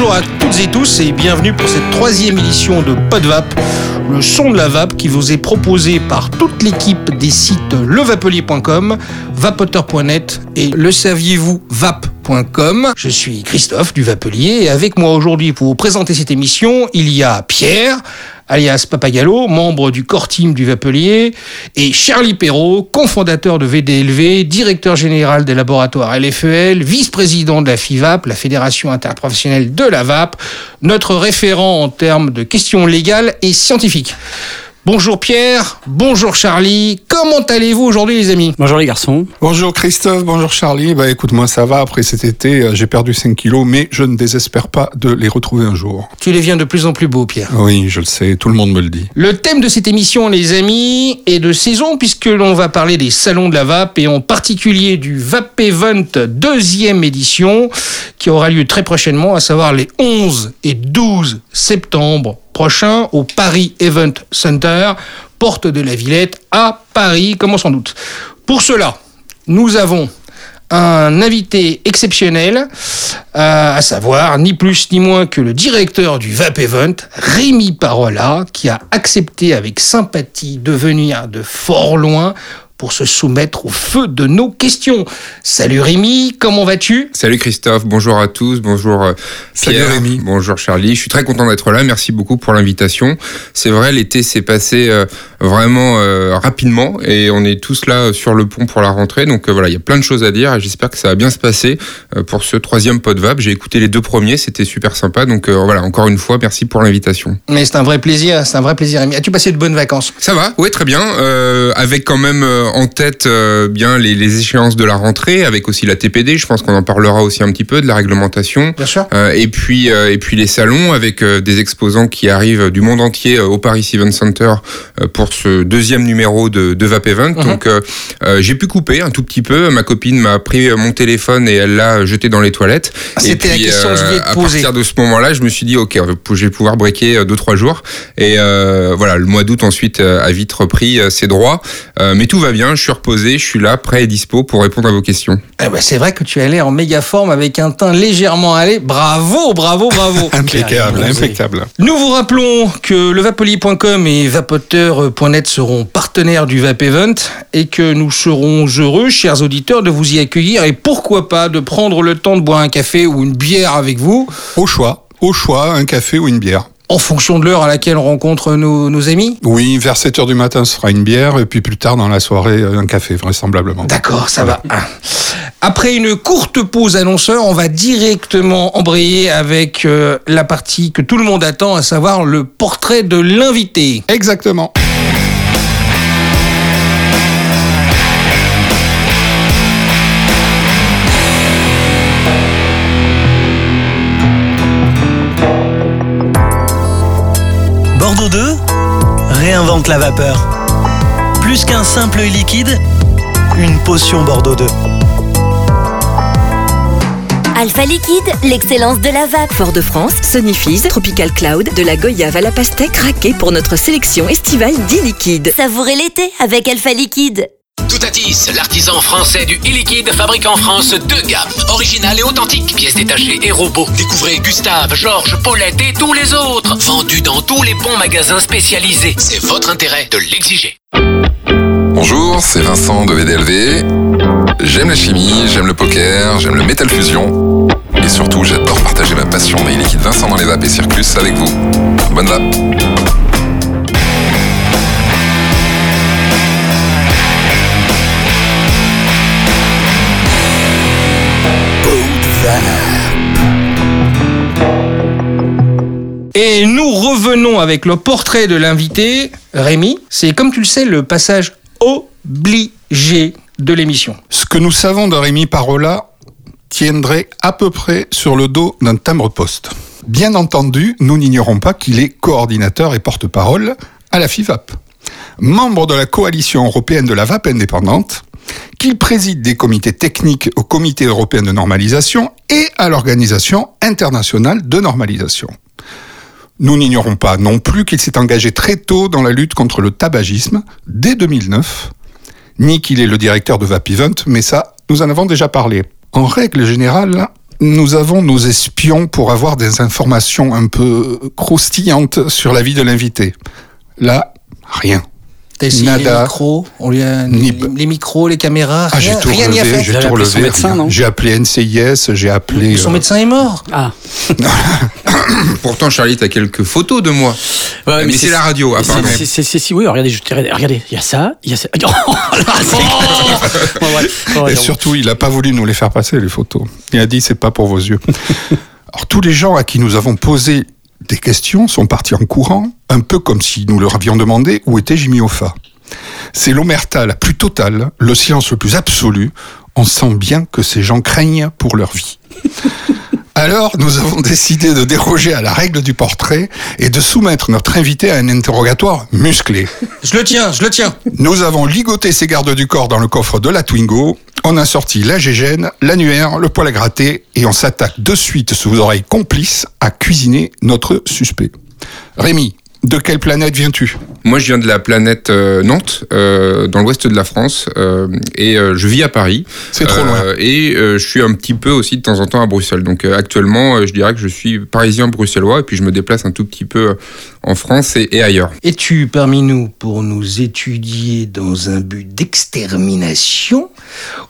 Bonjour à toutes et tous et bienvenue pour cette troisième édition de Podvap, le son de la vape qui vous est proposé par toute l'équipe des sites levapelier.com, vapoteur.net et le saviez-vous vape.com. Je suis Christophe du Vapelier et avec moi aujourd'hui pour vous présenter cette émission, il y a Pierre, alias Papagallo, membre du core team du Vapelier, et Charlie Perrault, cofondateur de VDLV, directeur général des laboratoires LFEL, vice-président de la FIVAP, la Fédération interprofessionnelle de la VAP, notre référent en termes de questions légales et scientifiques. Bonjour Pierre, bonjour Charlie, comment allez-vous aujourd'hui les amis Bonjour les garçons. Bonjour Christophe, bonjour Charlie. Bah écoute, moi ça va, après cet été euh, j'ai perdu 5 kilos, mais je ne désespère pas de les retrouver un jour. Tu les viens de plus en plus beaux Pierre. Oui, je le sais, tout le monde me le dit. Le thème de cette émission les amis est de saison puisque l'on va parler des salons de la VAP et en particulier du VAP Event deuxième édition qui aura lieu très prochainement, à savoir les 11 et 12 septembre au Paris Event Center, porte de la Villette à Paris, comme on s'en doute. Pour cela, nous avons un invité exceptionnel, euh, à savoir ni plus ni moins que le directeur du VAP Event, Rémi Parola, qui a accepté avec sympathie de venir de fort loin pour se soumettre au feu de nos questions. Salut Rémi, comment vas-tu? Salut Christophe, bonjour à tous, bonjour euh, Pierre, Salut Rémi. bonjour Charlie. Je suis très content d'être là, merci beaucoup pour l'invitation. C'est vrai, l'été s'est passé euh, vraiment euh, rapidement et on est tous là sur le pont pour la rentrée. Donc voilà, il y a plein de choses à dire et j'espère que ça va bien se passer pour ce troisième PodVap. J'ai écouté les deux premiers, c'était super sympa. Donc voilà, encore une fois, merci pour l'invitation. Mais c'est un vrai plaisir, c'est un vrai plaisir Rémi. As-tu passé de bonnes vacances? Ça va, oui, très bien. Euh, avec quand même euh, en tête euh, bien les, les échéances de la rentrée, avec aussi la TPD. Je pense qu'on en parlera aussi un petit peu de la réglementation. Bien sûr. Euh, et puis euh, et puis les salons avec des exposants qui arrivent du monde entier au Paris Event Center pour ce deuxième numéro de, de Vape Event. Mhm. Donc j'ai pu couper un tout petit peu. Ma copine m'a pris mon téléphone et elle l'a jeté dans les toilettes. Ah, et c'était la puis question que je voulais te à poser. partir de ce moment-là, je me suis dit ok, je vais pouvoir breaker deux trois jours. Et euh, voilà, le mois d'août ensuite a vite repris ses droits. Euh, mais tout va bien, je suis reposé, je suis là, prêt et dispo pour répondre à vos questions. Eh ben, c'est vrai que tu as l'air en méga forme avec un teint légèrement allé. Bravo, bravo, bravo. Impeccable, impeccable. Nous vous rappelons que le vapelier.com et vapoteur.net seront partenaires du Vape Event et que nous serons heureux, chers auditeurs, de vous y accueillir et pourquoi pas de prendre le temps de boire un café ou une bière avec vous Au choix, au choix, un café ou une bière. En fonction de l'heure à laquelle on rencontre nos, nos amis. Oui, vers 7 heures du matin, ce sera une bière, et puis plus tard dans la soirée, un café, vraisemblablement. D'accord, ça va. Après une courte pause annonceur, on va directement embrayer avec euh, la partie que tout le monde attend, à savoir le portrait de l'invité. Exactement. Bordeaux 2 réinvente la vapeur. Plus qu'un simple liquide, une potion Bordeaux 2. Alpha Liquide, l'excellence de la vape. Fort-de-France, Sonifiz, Tropical Cloud, de la Goyave à la pastèque craquée pour notre sélection estivale 10 liquides. Savourez l'été avec Alpha Liquide. Toutatis, l'artisan français du e-liquide fabrique en France deux gammes, originales et authentiques, pièces détachées et robots. Découvrez Gustave, Georges, Paulette et tous les autres, vendus dans tous les bons magasins spécialisés. C'est votre intérêt de l'exiger. Bonjour, c'est Vincent de VDLV. J'aime la chimie, j'aime le poker, j'aime le métal fusion. Et surtout, j'adore partager ma passion des liquides Vincent dans les vapes et Circus avec vous. Bonne vape Et nous revenons avec le portrait de l'invité, Rémi. C'est comme tu le sais le passage obligé de l'émission. Ce que nous savons de Rémi Parola tiendrait à peu près sur le dos d'un timbre-poste. Bien entendu, nous n'ignorons pas qu'il est coordinateur et porte-parole à la FIVAP. Membre de la coalition européenne de la vape indépendante, qu'il préside des comités techniques au Comité européen de normalisation et à l'Organisation internationale de normalisation. Nous n'ignorons pas non plus qu'il s'est engagé très tôt dans la lutte contre le tabagisme, dès 2009, ni qu'il est le directeur de Vapivent, mais ça, nous en avons déjà parlé. En règle générale, nous avons nos espions pour avoir des informations un peu croustillantes sur la vie de l'invité. Là, rien. T'as essayé les Nada. micros, on lui a- Ni- les, les micros, les caméras, Ah, j'ai rien, tout rien n'y a relevé, fait. j'ai tout appelé son relevé. médecin, non J'ai appelé NCIS, j'ai appelé. Son euh, médecin est mort. Ah. Pourtant, Charlie, t'as quelques photos de moi. Ouais, mais c'est la radio, apparemment. c'est- si, oui, regardez, je, regardez, regardez, il y a ça, il y a ça. Oh, ouais, ouais, Et surtout, il n'a pas voulu nous les faire passer, les photos. Il a dit, c'est pas pour vos yeux. Alors, tous les gens à qui nous avons posé des questions sont partis en courant, un peu comme si nous leur avions demandé où était Jimmy Hoffa. C'est l'omerta la plus totale, le silence le plus absolu. On sent bien que ces gens craignent pour leur vie. Alors, nous avons décidé de déroger à la règle du portrait et de soumettre notre invité à un interrogatoire musclé. Je le tiens, je le tiens. Nous avons ligoté ses gardes du corps dans le coffre de la Twingo. On a sorti la gégène, l'annuaire, le poil à gratter et on s'attaque de suite sous vos oreilles complices à cuisiner notre suspect. Rémi, de quelle planète viens-tu? Moi, je viens de la planète euh, Nantes, euh, dans l'ouest de la France, euh, et euh, je vis à Paris. C'est trop Euh, loin. Et euh, je suis un petit peu aussi de temps en temps à Bruxelles. Donc euh, actuellement, euh, je dirais que je suis parisien bruxellois, et puis je me déplace un tout petit peu en France et, et ailleurs. Es-tu parmi nous pour nous étudier dans un but d'extermination?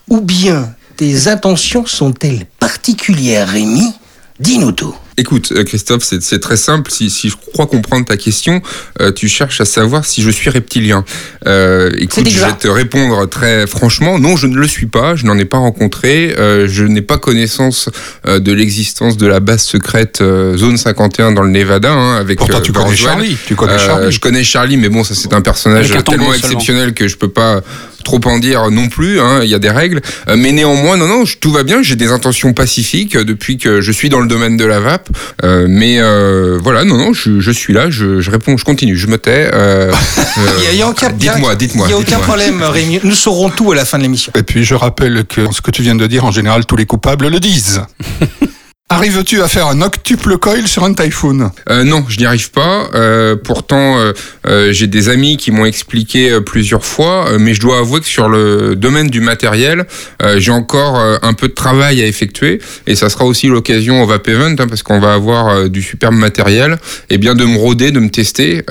Ou bien tes intentions sont-elles particulières, Rémi Dis-nous tout. Écoute, euh, Christophe, c'est c'est très simple. Si, si je crois comprendre ta question, euh, tu cherches à savoir si je suis reptilien. Euh, écoute, je vais te répondre très franchement. Non, je ne le suis pas. Je n'en ai pas rencontré. Euh, je n'ai pas connaissance euh, de l'existence de la base secrète euh, Zone 51 dans le Nevada. Hein, avec, Pourtant, euh, tu connais. Charlie. Tu connais Euh, Charlie. je connais Charlie, mais bon, ça c'est un personnage un tellement seulement. exceptionnel que je peux pas trop en dire non plus. hein, Il y a des règles, Euh, mais néanmoins, non, non, je- tout va bien. J'ai des intentions pacifiques depuis que je suis dans le domaine de la vape. Euh, mais euh, voilà, non, non, je, je suis là. Je, je réponds, je continue, je me tais. euh, il a aucun- dites-moi, dites-moi. Il n'y a aucun problème, Rémi. Nous saurons tout à la fin de l'émission. Et puis, je rappelle que ce que tu viens de dire, en général, tous les coupables le disent. Arrives-tu à faire un octuple coil sur un Typhoon? Euh, non, je n'y arrive pas. Euh, pourtant, euh, j'ai des amis qui m'ont expliqué plusieurs fois, mais je dois avouer que sur le domaine du matériel, j'ai encore un peu de travail à effectuer, et ça sera aussi l'occasion au Vape Event, hein, parce qu'on va avoir du superbe matériel, et bien de me rôder, de me tester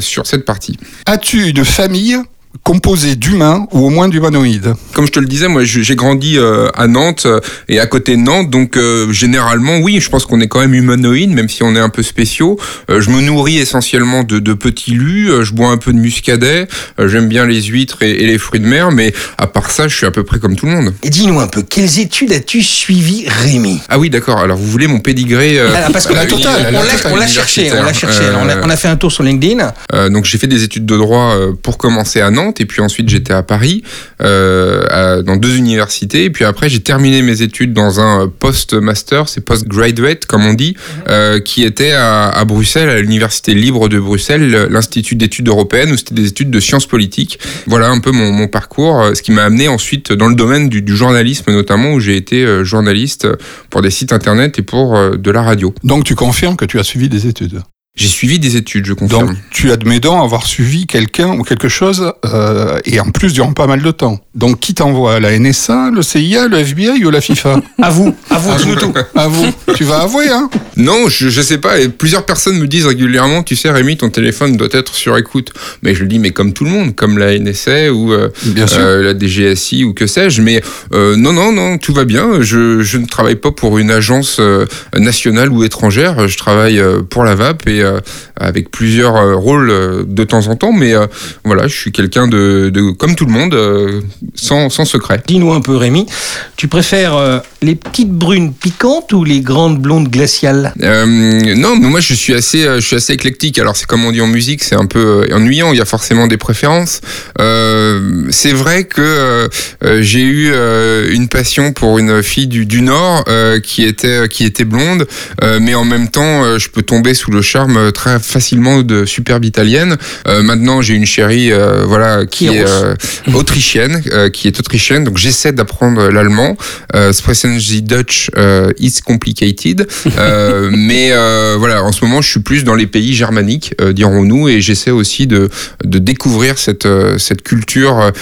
sur cette partie. As-tu une famille? Composée d'humains ou au moins d'humanoïdes Comme je te le disais, moi j'ai grandi euh, à Nantes euh, et à côté de Nantes, donc euh, généralement oui, je pense qu'on est quand même humanoïde, même si on est un peu spéciaux. Euh, je me nourris essentiellement de, de petits lus, euh, je bois un peu de muscadet, euh, j'aime bien les huîtres et, et les fruits de mer, mais à part ça, je suis à peu près comme tout le monde. Et dis-nous un peu, quelles études as-tu suivies, Rémi? Ah oui, d'accord. Alors vous voulez mon pédigré Ah, Parce que la on l'a- cherché, on l'a cherché. Euh, On a, on a fait un tour sur LinkedIn. Euh, donc j'ai fait des études de droit euh, pour commencer à Nantes et puis ensuite j'étais à Paris euh, à- dans deux universités et puis après j'ai terminé mes études dans un euh, post-master, c'est post-graduate comme on dit, euh, qui était à, à Bruxelles, à l'université libre de Bruxelles, l'Institut d'études européennes où c'était des études de sciences politiques. Voilà un peu mon, mon parcours, ce qui m'a amené ensuite dans le domaine du, du journalisme notamment où j'ai été journaliste pour des sites internet et pour de la radio. Donc, tu confirmes que tu as suivi des études? J'ai suivi des études, je confirme. Donc, tu admets donc avoir suivi quelqu'un ou quelque chose, euh, et en plus durant pas mal de temps. Donc, qui t'envoie? La NSA, le CIA, le FBI ou la FIFA? À vous, à vous, dis-nous tout. À vous. Tu vas avouer, hein Non, je, je sais pas. Et plusieurs personnes me disent régulièrement, tu sais, Rémi, ton téléphone doit être sur écoute. Mais je le dis, mais comme tout le monde, comme la NSA ou euh, Bien sûr. euh, la DGSI ou que sais-je. Mais euh, non, non, non, tout va bien. Je, je ne travaille pas pour une agence euh, nationale ou étrangère. Je travaille euh, pour la VAP et euh, avec plusieurs euh, rôles euh, de temps en temps. Mais voilà, je suis quelqu'un de, de comme tout le monde, sans, sans secret. Dis-nous un peu, Rémi. Tu préfères les petites brunes piquantes ou les grandes blondes glaciales? Non, mais moi je suis assez, je suis assez éclectique. Alors c'est comme on dit en musique, c'est un peu ennuyant. Il y a forcément des préférences. Euh, c'est vrai que euh, j'ai eu euh, une passion pour une fille du, du Nord qui était qui était blonde, mais en même temps je peux tomber sous le charme euh, très facilement de superbe italienne. Euh, maintenant, j'ai une chérie, euh, voilà, qui, Qui est est euh, autrichienne, qui est autrichienne. Donc, j'essaie d'apprendre l'allemand. Sprechen Sie Dutch is complicated. Mais voilà, en ce moment, je suis plus dans les pays germaniques, dirons-nous, et j'essaie aussi de, de découvrir cette, cette culture,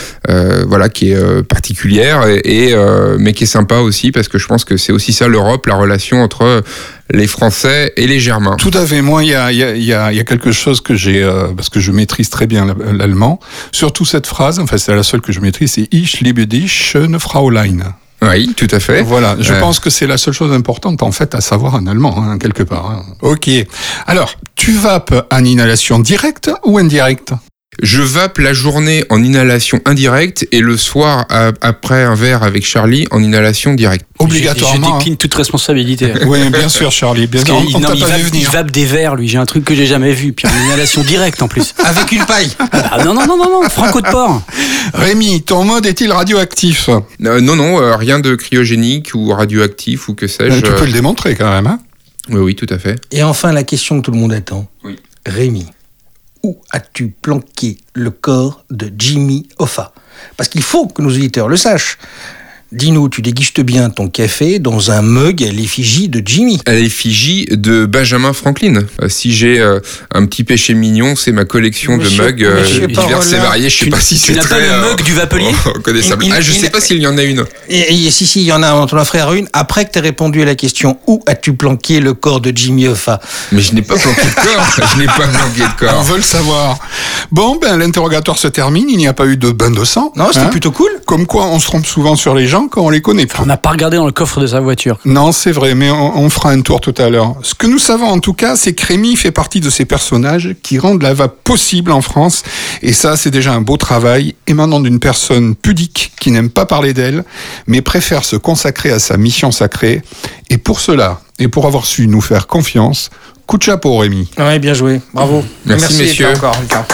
voilà, qui est particulière, et, et, mais qui est sympa aussi parce que je pense que c'est aussi ça l'Europe, la relation entre les Français et les Germains. Tout à fait. Moi, il y a, y a- y a- il y a quelque chose que j'ai, euh, parce que je maîtrise très bien la- l'allemand. Surtout cette phrase, enfin c'est la seule que je maîtrise, c'est Ich liebe dich, schöne Fraulein. Oui, tout à fait. Voilà, je Ouais. pense que c'est la seule chose importante en fait à savoir en allemand, hein, quelque part. hein. Ok. Alors, tu vapes en inhalation directe ou indirecte? Je vape la journée en inhalation indirecte et le soir, à- après un verre avec Charlie, en inhalation directe. Obligatoirement. Je, je décline toute responsabilité. Oui, bien sûr, Charlie. Bien sûr. On non, il, pas vape, vu il vape des verres, lui. J'ai un truc que j'ai jamais vu. Puis en inhalation directe en plus. Avec une paille. Ah, non, non, non, non, non, Franco de porc. Rémi, ton mode est-il radioactif? Euh, non, non, euh, rien de cryogénique ou radioactif ou que sais-je. Tu peux le démontrer quand même. Hein Oui, oui, tout à fait. Et enfin, la question que tout le monde attend. Oui. Rémi, où as-tu planqué le corps de Jimmy Hoffa? Parce qu'il faut que nos auditeurs le sachent. Dis-nous, tu dégustes bien ton café dans un mug à l'effigie de Jimmy. À l'effigie de Benjamin Franklin. Euh, si j'ai euh, un petit péché mignon, c'est ma collection Monsieur- de mugs euh, divers et variés. Je sais tu- pas si tu c'est n'as pas très le euh, mug du vapelier? reconnaissable. Il- il- ah, je il- sais pas s'il y en a une. Et, et si, si, il y en a, on t'en a frère une, après que tu répondu à la question où as-tu planqué le corps de Jimmy Hoffa? Mais je n'ai pas planqué de corps. je n'ai pas planqué de On corps. veut le savoir. Bon, ben l'interrogatoire se termine. Il n'y a pas eu de bain de sang. Non, c'était hein. plutôt cool. Comme quoi, on se trompe souvent sur les gens quand on les connaît pas. On n'a pas regardé dans le coffre de sa voiture. Non, c'est vrai, mais on, on fera un tour tout à l'heure. Ce que nous savons en tout cas, c'est que Rémi fait partie de ces personnages qui rendent la vape possible en France. Et ça, c'est déjà un beau travail émanant d'une personne pudique qui n'aime pas parler d'elle, mais préfère se consacrer à sa mission sacrée. Et pour cela, et pour avoir su nous faire confiance, coup de chapeau Rémi. Ouais, bien joué. Bravo. Merci, messieurs. encore, Lucas.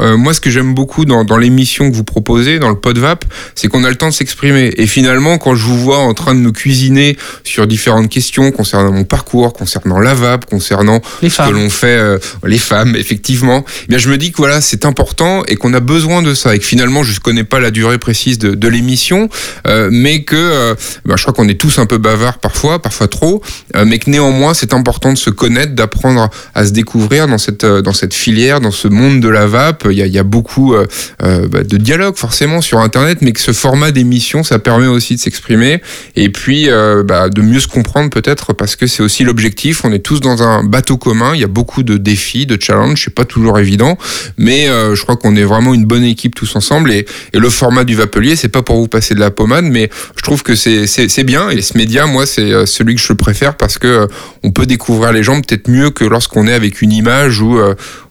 Euh, moi, ce que j'aime beaucoup dans, dans l'émission que vous proposez, dans le PodVap, c'est qu'on a le temps de s'exprimer. Et finalement, quand je vous vois en train de me cuisiner sur différentes questions concernant mon parcours, concernant la vape, concernant Les ce que l'on fait, euh, les femmes, effectivement, eh bien, je me dis que voilà, c'est important et qu'on a besoin de ça. Et que finalement, je ne connais pas la durée précise de, de l'émission, euh, mais que euh, ben, je crois qu'on est tous un peu bavards parfois, parfois trop, euh, mais que néanmoins, c'est important de se connaître, d'apprendre à se découvrir dans cette, euh, dans cette filière, dans ce monde de la vape. Il y a, beaucoup euh, euh, bah, de dialogue forcément sur Internet, mais que ce format d'émission, ça permet aussi de s'exprimer et puis euh, bah, de mieux se comprendre peut-être parce que c'est aussi l'objectif. On est tous dans un bateau commun. Il y a beaucoup de défis, de challenges. C'est pas toujours évident, mais je crois qu'on est vraiment une bonne équipe tous ensemble. Et, le format du Vapelier, c'est pas pour vous passer de la pommade, mais je trouve que c'est bien. Et ce média, moi, c'est celui que je préfère parce que on peut découvrir les gens peut-être mieux que lorsqu'on est avec une image ou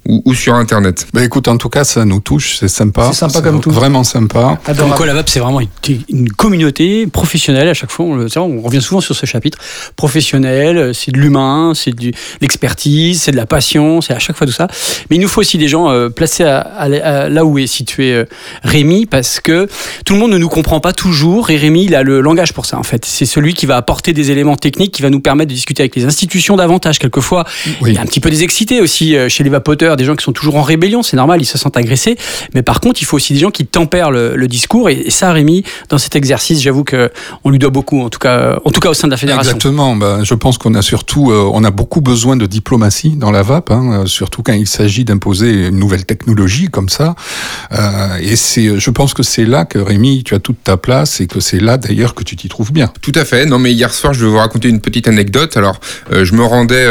ou, ou sur Internet. Bah écoute, en tout cas, ça nous touche, c'est sympa. C'est sympa comme tout. Vraiment sympa. Comme Adorable. quoi la vape c'est vraiment une, une communauté professionnelle à chaque fois on, le, revient souvent sur ce chapitre professionnel euh, c'est de l'humain c'est du l'expertise c'est de la passion c'est à chaque fois tout ça mais il nous faut aussi des gens euh, placés à, à- à- là où est situé euh, Rémi parce que tout le monde ne nous comprend pas toujours et Rémi il a le langage pour ça en fait c'est celui qui va apporter des éléments techniques qui va nous permettre de discuter avec les institutions davantage quelquefois Oui. il y a un petit peu des excités aussi euh, chez les vapoteurs des gens qui sont toujours en rébellion c'est normal ils se sentent agressés mais par contre il faut aussi des gens qui tempèrent le, le discours et, et ça Rémi dans cet exercice j'avoue que on lui doit beaucoup en tout cas en tout cas au sein de la fédération Exactement. Ben, je pense qu'on a surtout, euh, on a beaucoup besoin de diplomatie dans la vape, hein, euh, surtout quand il s'agit d'imposer une nouvelle technologie comme ça. Euh, et c'est, je pense que c'est là que Rémi, tu as toute ta place et que c'est là d'ailleurs que tu t'y trouves bien. Tout à fait. Non, mais hier soir, je vais vous raconter une petite anecdote. Alors, euh, je me rendais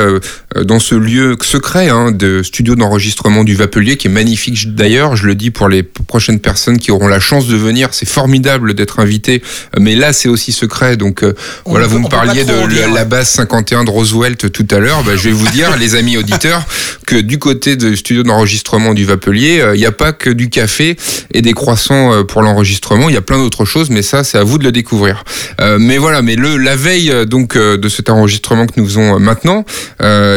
dans ce lieu secret hein, de studio d'enregistrement du Vapelier, qui est magnifique d'ailleurs. Je le dis pour les prochaines personnes qui auront la chance de venir. C'est formidable d'être invité, mais là, c'est aussi secret. Donc, euh, voilà, peut- vous me parliez de la, base 51 de Roosevelt tout à l'heure. Bah, je vais vous dire, les amis auditeurs, que du côté du studio d'enregistrement du Vapelier, euh, il n'y a pas que du café et des croissants euh, pour l'enregistrement. Il y a plein d'autres choses, mais ça, c'est à vous de le découvrir. Euh, mais voilà, mais le la veille donc de cet enregistrement que nous faisons maintenant,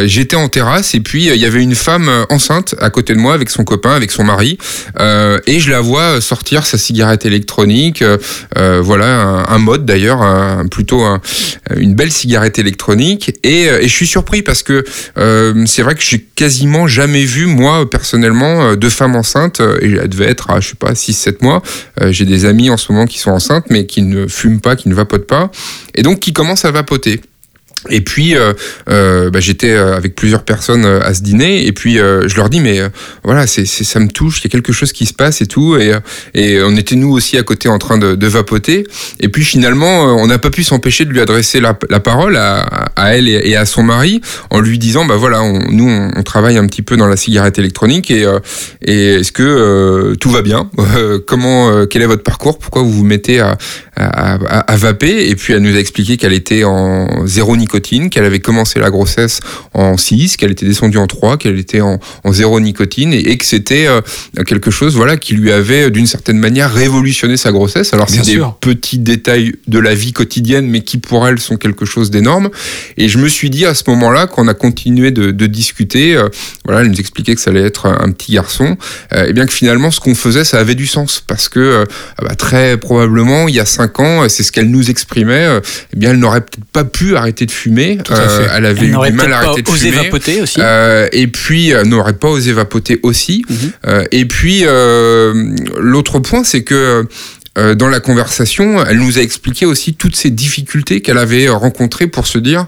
j'étais en terrasse et puis il y avait une femme enceinte à côté de moi avec son copain, avec son mari, euh, et je la vois sortir sa cigarette électronique, euh, euh, voilà un, mode d'ailleurs, un- plutôt un- une belle cigarette électronique, et, je suis surpris parce que c'est vrai que j'ai quasiment jamais vu moi personnellement de femme enceinte, et elle devait être à je sais pas 6-7 mois. J'ai des amis en ce moment qui sont enceintes mais qui ne fument pas, qui ne vapotent pas, et donc qui commencent à vapoter. Et puis, euh, euh, bah, j'étais euh, avec plusieurs personnes à ce dîner, et puis je leur dis, mais voilà, c'est, ça me touche, il y a quelque chose qui se passe et tout, et, on était nous aussi à côté en train de, vapoter, et puis finalement, on n'a pas pu s'empêcher de lui adresser la, parole à, elle et, à son mari, en lui disant, bah voilà, nous, on, travaille un petit peu dans la cigarette électronique, et, est-ce que tout va bien? Comment, quel est votre parcours? Pourquoi vous vous mettez à, à, à, à vaper? Et puis elle nous a expliqué qu'elle était en zéro nicotine, qu'elle avait commencé la grossesse en 6, qu'elle était descendue en 3, qu'elle était en, en zéro nicotine, et, et que c'était euh, quelque chose voilà, qui lui avait d'une certaine manière révolutionné sa grossesse. Alors c'est des petits détails de la vie quotidienne, mais qui pour elle sont quelque chose d'énorme. Et je me suis dit à ce moment-là, qu'on a continué de, de discuter, euh, voilà, elle nous expliquait que ça allait être un petit garçon, euh, et bien que finalement ce qu'on faisait, ça avait du sens, parce que euh, ah bah, très probablement, il y a cinq ans, c'est ce qu'elle nous exprimait, euh, eh bien elle n'aurait peut-être pas pu arrêter de fumer, à fait. elle avait Elle eu du mal à arrêter pas de osé fumer. vapoter aussi. Euh, et puis euh, n'aurait pas osé vapoter aussi. Mhm. Euh, et puis euh, l'autre point, c'est que euh, dans la conversation, elle nous a expliqué aussi toutes ces difficultés qu'elle avait euh, rencontrées pour se dire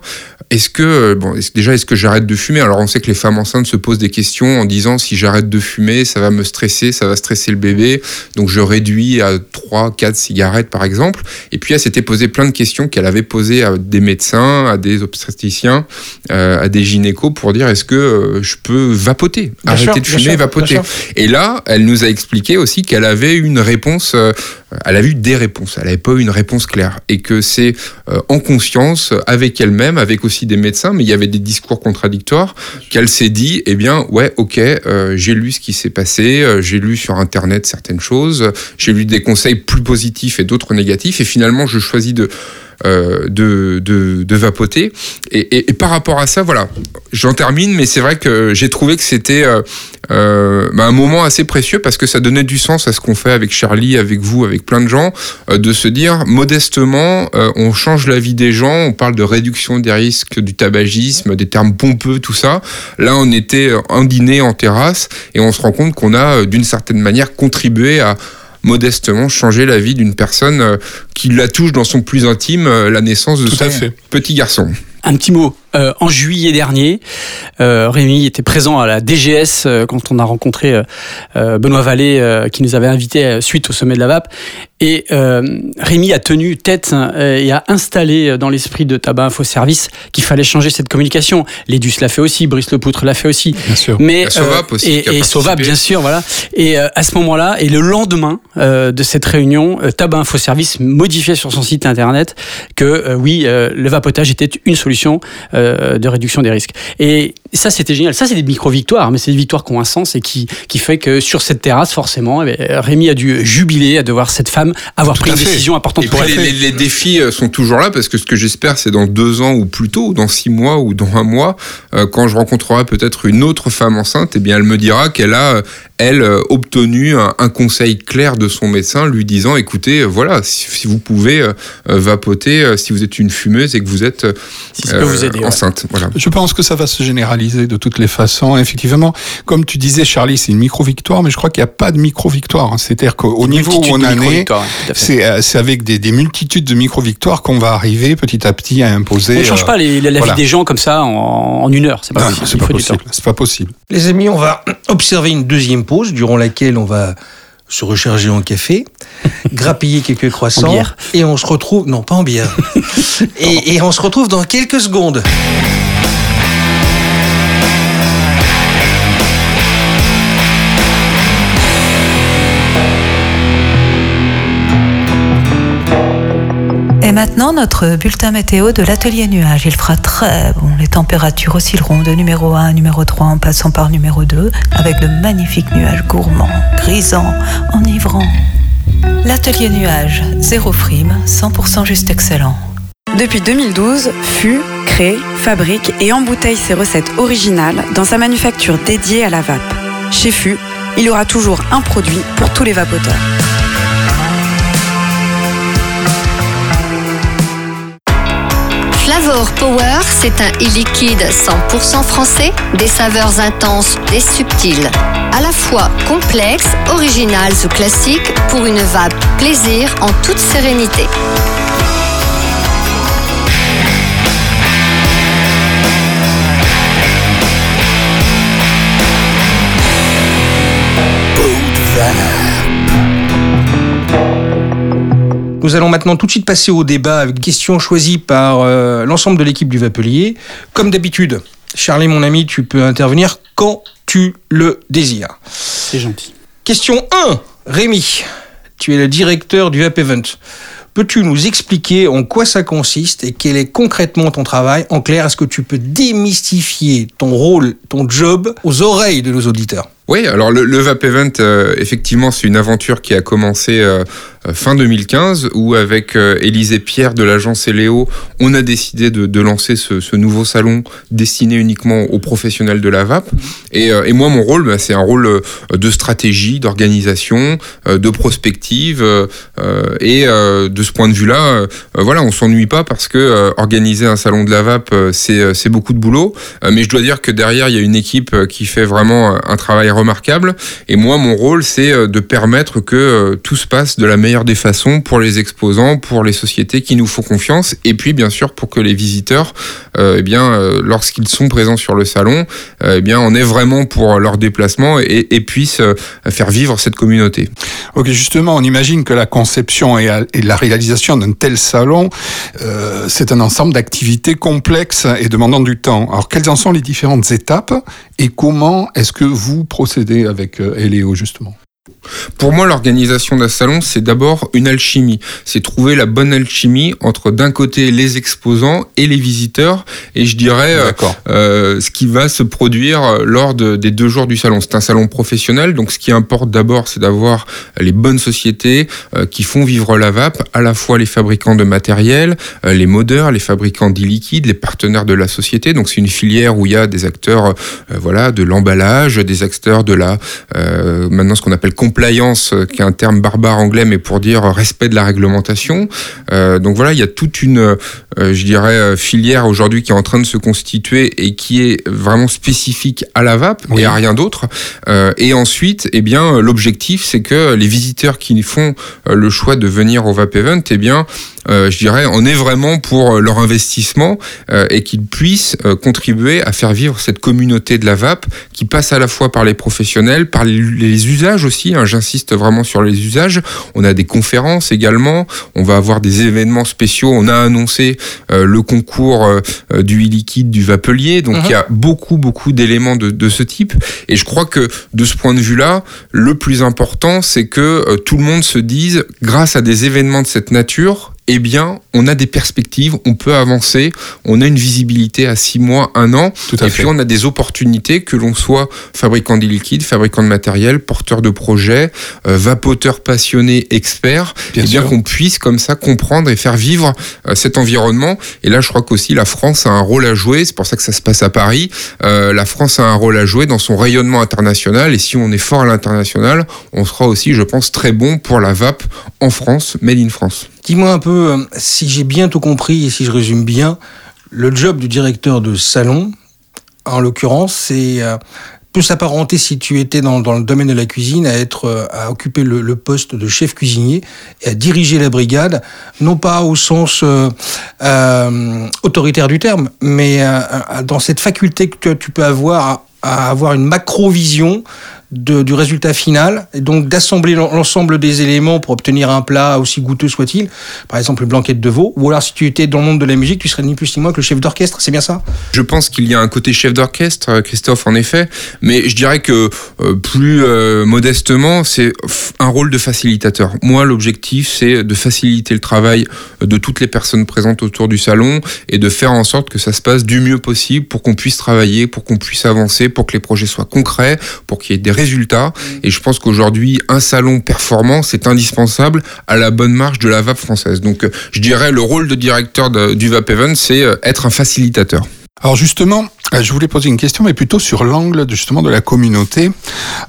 est-ce que euh, bon déjà est-ce que j'arrête de fumer? Alors on sait que les femmes enceintes se posent des questions en disant si j'arrête de fumer, ça va me stresser, ça va stresser le bébé, donc je réduis à 3 4 cigarettes par exemple. Et puis elle s'était posé plein de questions qu'elle avait posées à des médecins, à des obstétriciens, euh, à des gynécos pour dire est-ce que je peux vapoter, Bien arrêter sûr, de fumer, sûr, vapoter. Et là, elle nous a expliqué aussi qu'elle avait une réponse, elle a eu des réponses, elle n'avait pas eu une réponse claire. Et que c'est euh, en conscience, avec elle-même, avec aussi des médecins, mais il y avait des discours contradictoires, qu'elle s'est dit, eh bien, ouais, ok, euh, j'ai lu ce qui s'est passé, euh, j'ai lu sur Internet certaines choses, j'ai lu des conseils plus positifs et d'autres négatifs, et finalement, je choisis de... euh, de, de, vapoter et, et, par rapport à ça voilà j'en termine mais c'est vrai que j'ai trouvé que c'était euh, euh, bah, un moment assez précieux parce que ça donnait du sens à ce qu'on fait avec Charlie, avec vous, avec plein de gens, de se dire modestement, on change la vie des gens, on parle de réduction des risques du tabagisme, des termes pompeux, tout ça. Là, on était en dîner en terrasse et on se rend compte qu'on a d'une certaine manière contribué à modestement changer la vie d'une personne euh, qui la touche dans son plus intime, euh, la naissance de Tout son petit garçon. Un petit mot. Euh, en juillet dernier, euh, Rémi était présent à la DGS euh, quand on a rencontré euh, Benoît Vallée euh, qui nous avait invités euh, suite au sommet de la VAP. Et euh, Rémi a tenu tête euh, et a installé dans l'esprit de Tabac Info Service qu'il fallait changer cette communication. Lédus l'a fait aussi, Brice Lepoutre l'a fait aussi. Bien sûr. Mais La Sovap aussi, et, et bien sûr, voilà. Et euh, à ce moment-là, et le lendemain euh, de cette réunion, euh, Tabac Info Service modifiait sur son site internet que euh, oui, euh, le vapotage était une solution euh, de réduction des risques. Et ça, c'était génial. Ça, c'est des micro-victoires, mais c'est des victoires qui ont un sens et qui, qui fait que sur cette terrasse, forcément, eh bien, Rémi a dû jubiler à de voir cette femme avoir Tout pris une fait. décision importante Et pour les, les- les défis euh, sont toujours là parce que ce que j'espère c'est dans deux ans ou plus tôt, ou dans six mois ou dans un mois, euh, quand je rencontrerai peut-être une autre femme enceinte, eh bien elle me dira qu'elle a elle obtenu un, un conseil clair de son médecin lui disant écoutez voilà si, si vous pouvez euh, vapoter si vous êtes une fumeuse et que vous êtes Si ça peut vous aider. Enceinte voilà. Je pense que ça va se généraliser de toutes les façons. Effectivement, comme tu disais, Charlie, c'est une micro-victoire, mais je crois qu'il n'y a pas de micro-victoire. C'est-à-dire qu'au niveau où on de en est, hein, c'est euh, c'est avec des, des multitudes de micro-victoires qu'on va arriver petit à petit à imposer. On ne change euh, pas les- la, la voilà. vie des gens comme ça en, en une heure. C'est pas non, possible. possible. Pas possible. Les amis, on va observer une deuxième pause durant laquelle on va se recharger en café, grappiller quelques croissants et on se retrouve non pas en bière. et, et on se retrouve dans quelques secondes. Et maintenant, notre bulletin météo de l'atelier nuage. Il fera très bon. Les températures oscilleront de numéro 1 à numéro 3 en passant par numéro 2 avec de magnifiques nuages gourmands, grisants, enivrants. L'atelier nuage, zéro frime, 100% juste excellent. Depuis 2012, FU crée, fabrique et embouteille ses recettes originales dans sa manufacture dédiée à la vape. Chez FU, il aura toujours un produit pour tous les vapoteurs. Power, c'est un e-liquide 100% français, des saveurs intenses et subtiles. À la fois complexes, originales ou classiques pour une vape plaisir en toute sérénité. Nous allons maintenant tout de suite passer au débat avec des questions choisies par euh, l'ensemble de l'équipe du Vapelier. Comme d'habitude, Charlie, mon ami, tu peux intervenir quand tu le désires. C'est gentil. Question 1. Rémi, tu es le directeur du Vape Event. Peux-tu nous expliquer en quoi ça consiste et quel est concrètement ton travail? En clair, est-ce que tu peux démystifier ton rôle, ton job aux oreilles de nos auditeurs? Oui, alors le, le Vape Event, euh, effectivement, c'est une aventure qui a commencé euh, fin 2015 où avec euh, Élisée Pierre de l'agence Eléo, on a décidé de, lancer ce, nouveau salon destiné uniquement aux professionnels de la vape. Et, euh, et moi, mon rôle, bah, c'est un rôle euh, de stratégie, d'organisation, euh, de prospective. euh, euh, et euh, de ce point de vue-là, euh, euh, voilà, on s'ennuie pas parce que euh, organiser un salon de la euh, c'est euh, beaucoup de boulot. Euh, mais je dois dire que derrière, il y a une équipe euh, qui fait vraiment euh, un travail remarquable. Et moi, mon rôle, c'est euh, de permettre que euh, tout se passe de la meilleure des façons pour les exposants, pour les sociétés qui nous font confiance, et puis bien sûr pour que les visiteurs, euh, eh bien, euh, lorsqu'ils sont présents sur le salon, euh, eh bien, on est vraiment pour leur déplacement et, puissent euh, faire vivre cette communauté. Ok, justement, on imagine que la conception et, et la réalisation d'un tel salon, c'est un ensemble d'activités complexes et demandant du temps. Alors, quelles en sont les différentes étapes et comment est-ce que vous procédez avec Eléo, justement? Pour moi, l'organisation d'un salon, c'est d'abord une alchimie. C'est trouver la bonne alchimie entre d'un côté les exposants et les visiteurs, et je dirais euh, euh, ce qui va se produire euh, lors de- des deux jours du salon. C'est un salon professionnel, donc ce qui importe d'abord, c'est d'avoir les bonnes sociétés euh, qui font vivre la vape, à la fois les fabricants de matériel, euh, les modeurs, les fabricants d'e-liquide, les partenaires de la société. Donc c'est une filière où il y a des acteurs, voilà, de l'emballage, des acteurs de la, maintenant ce qu'on appelle compliance, euh, qui est un terme barbare anglais, mais pour dire respect de la réglementation. Euh, donc voilà, il y a toute une, euh, je dirais, euh, filière aujourd'hui qui est en train de se constituer et qui est vraiment spécifique à la vape et à rien d'autre. Euh, et ensuite, eh bien, euh, l'objectif, c'est que les visiteurs qui font euh, le choix de venir au Vape Event, eh bien, euh, je dirais, on est vraiment pour euh, leur investissement euh, et qu'ils puissent euh, contribuer à faire vivre cette communauté de la vape qui passe à la fois par les professionnels, par les usages aussi. Hein, J'insiste vraiment sur les usages. On a des conférences également. On va avoir des événements spéciaux. On a annoncé euh, le concours euh, euh, du e-liquide du vapelier. Donc Mhm. il y a beaucoup beaucoup d'éléments de, de ce type. Et je crois que de ce point de vue-là, le plus important, c'est que euh, tout le monde se dise, grâce à des événements de cette nature, eh bien, on a des perspectives, on peut avancer, on a une visibilité à six mois, un an, à et fait. puis on a des opportunités que l'on soit fabricant de liquide, fabricant de matériel, porteur de projets, euh, vapoteur passionné, expert, Bien et bien sûr. qu'on puisse comme ça comprendre et faire vivre euh, cet environnement. Et là, je crois qu'aussi la France a un rôle à jouer. C'est pour ça que ça se passe à Paris. Euh, la France a un rôle à jouer dans son rayonnement international. Et si on est fort à l'international, on sera aussi, je pense, très bon pour la vape en France, made in France. Dis-moi un peu, euh, si j'ai bien tout compris et si je résume bien, le job du directeur de salon, en l'occurrence, c'est peut s'apparenter si tu étais dans, le domaine de la cuisine à euh, occuper le, poste de chef cuisinier et à diriger la brigade, non pas au sens euh, autoritaire du terme, mais dans cette faculté que tu peux avoir à, à avoir une macro-vision du résultat final, et donc d'assembler l'en- l'ensemble des éléments pour obtenir un plat aussi goûteux soit-il, par exemple une blanquette de veau, ou alors si tu étais dans le monde de la musique, tu serais ni plus ni moins que le chef d'orchestre, c'est bien ça? Je pense qu'il y a un côté chef d'orchestre, euh, Christophe, en effet, mais je dirais que euh, plus euh, modestement, c'est un rôle de facilitateur. Moi, l'objectif, c'est de faciliter le travail de toutes les personnes présentes autour du salon et de faire en sorte que ça se passe du mieux possible pour qu'on puisse travailler, pour qu'on puisse avancer, pour que les projets soient concrets, pour qu'il y ait des résultats. Et je pense qu'aujourd'hui, un salon performant, c'est indispensable à la bonne marche de la vape française. Donc, euh, je dirais, le rôle de directeur de- du Vape Event, c'est euh, être un facilitateur. Alors justement, je voulais poser une question, mais plutôt sur l'angle justement de la communauté.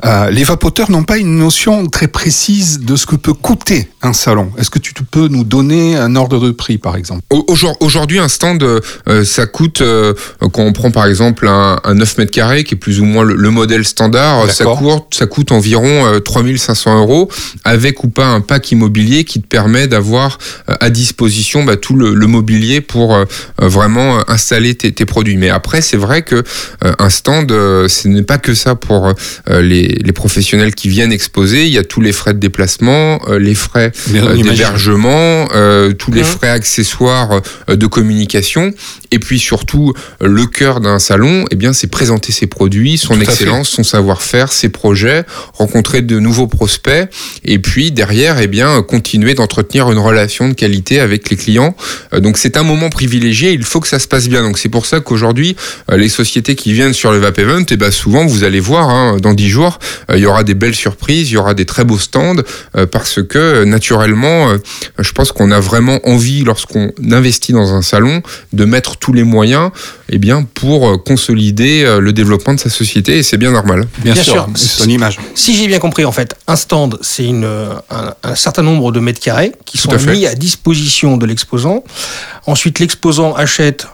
Euh, les vapoteurs n'ont pas une notion très précise de ce que peut coûter un salon. Est-ce que tu peux nous donner un ordre de prix, par exemple? Au- aujourd- Aujourd'hui, un stand, euh, ça coûte, euh, quand on prend par exemple un, un 9 mètres carrés, qui est plus ou moins le, le modèle standard, ça ça coûte environ euh, 3500 euros, avec ou pas un pack immobilier qui te permet d'avoir euh, à disposition bah, tout le, le mobilier pour euh, euh, vraiment euh, installer tes, tes produits. Mais après, c'est vrai que euh, un stand, euh, ce n'est pas que ça pour euh, les, les professionnels qui viennent exposer. Il y a tous les frais de déplacement, euh, les frais euh, d'hébergement, euh, tous les Mhm. frais accessoires euh, de communication, et puis surtout le cœur d'un salon, eh bien c'est présenter ses produits, son Tout excellence, son savoir-faire, ses projets, rencontrer de nouveaux prospects, et puis derrière, eh bien continuer d'entretenir une relation de qualité avec les clients. Euh, donc c'est un moment privilégié, il faut que ça se passe bien. Donc c'est pour ça qu'aujourd'hui, euh, les sociétés qui viennent sur le Vape Event, eh ben souvent vous allez voir, hein, dans 10 jours, euh, il y aura des belles surprises, il y aura des très beaux stands, euh, parce que euh, naturellement, euh, je pense qu'on a vraiment envie, lorsqu'on investit dans un salon, de mettre tous les moyens eh bien, pour consolider euh, le développement de sa société, et c'est bien normal. Bien, Bien sûr, sûr. c'est son image. Si j'ai bien compris, en fait, un stand, c'est une, un, un certain nombre de mètres carrés qui Tout sont à mis à disposition de l'exposant. Ensuite, l'exposant achète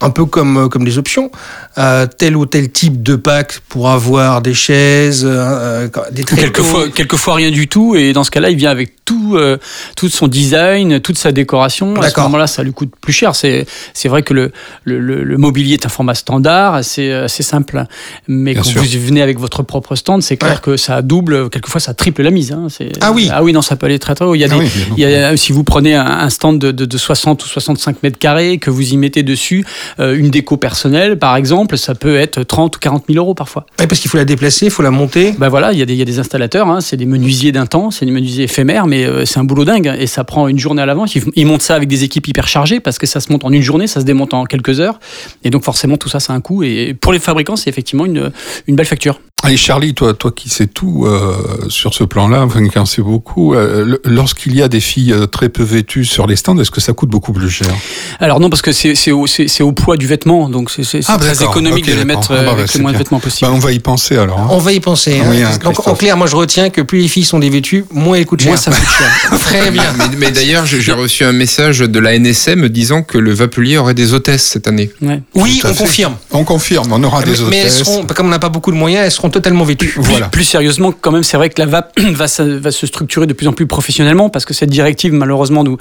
un peu comme, euh, comme des options, euh, tel ou tel type de pack pour avoir des chaises, euh, des tréteaux. Quelquefois, quelquefois rien du tout, et dans ce cas-là, il vient avec tout, euh, tout son design, toute sa décoration. À ce moment-là, ça lui coûte plus cher. C'est, c'est vrai que le, le, le- le mobilier est un format standard, assez, assez simple. Mais Bien quand sûr. vous venez avec votre propre stand, c'est clair Ouais. que ça double, quelquefois ça triple la mise. hein. C'est- Ah oui. Ah oui, non, ça peut aller très très haut. Il y a Ah des, oui, bien il y a, si vous prenez un, un stand de, de, de 60 ou 65 mètres carrés, que vous y mettez dessus euh, une déco personnelle, par exemple, ça peut être 30 ou 40 000 euros parfois. Ouais, parce qu'il faut la déplacer, il faut la monter. Ben voilà, il y, a des- il y a des installateurs, hein, c'est des menuisiers d'un temps, c'est des menuisiers éphémères, mais euh, c'est un boulot dingue hein, et ça prend une journée à l'avance. Ils, ils montent ça avec des équipes hyper chargées parce que ça se monte en une journée, ça se démonte en quelques heures. Et donc forcément, tout ça, c'est un coût. Et pour les fabricants, c'est effectivement une, une belle facture. Allez Charlie, toi, toi qui sais tout euh, sur ce plan-là, enfin, qui en sais beaucoup, euh, lorsqu'il y a des filles euh, très peu vêtues sur les stands, est-ce que ça coûte beaucoup plus cher? Alors non, parce que c'est c'est au, au poids du vêtement, donc c'est Ah, très économique de les mettre Ah, euh, bah, avec c'est le moins de vêtements possible. Bah, on va y penser alors. hein. On va y penser. hein. Oui, hein, Donc en clair, moi je retiens que plus les filles sont dévêtues, moins elles coûtent cher. Moins ça coûte cher. Très bien. Mais, mais d'ailleurs, j'ai reçu un message de la NSM me disant que le Vapelier aurait des hôtesses cette année. Ouais. Oui, on fait. confirme. On confirme, on aura des Mais elles hôtesses. seront, comme on n'a pas beaucoup de moyens, elles seront totalement. Voilà. Plus sérieusement, quand même, c'est vrai que la VAP va, se- va se structurer de plus en plus professionnellement parce que cette directive, malheureusement, nous,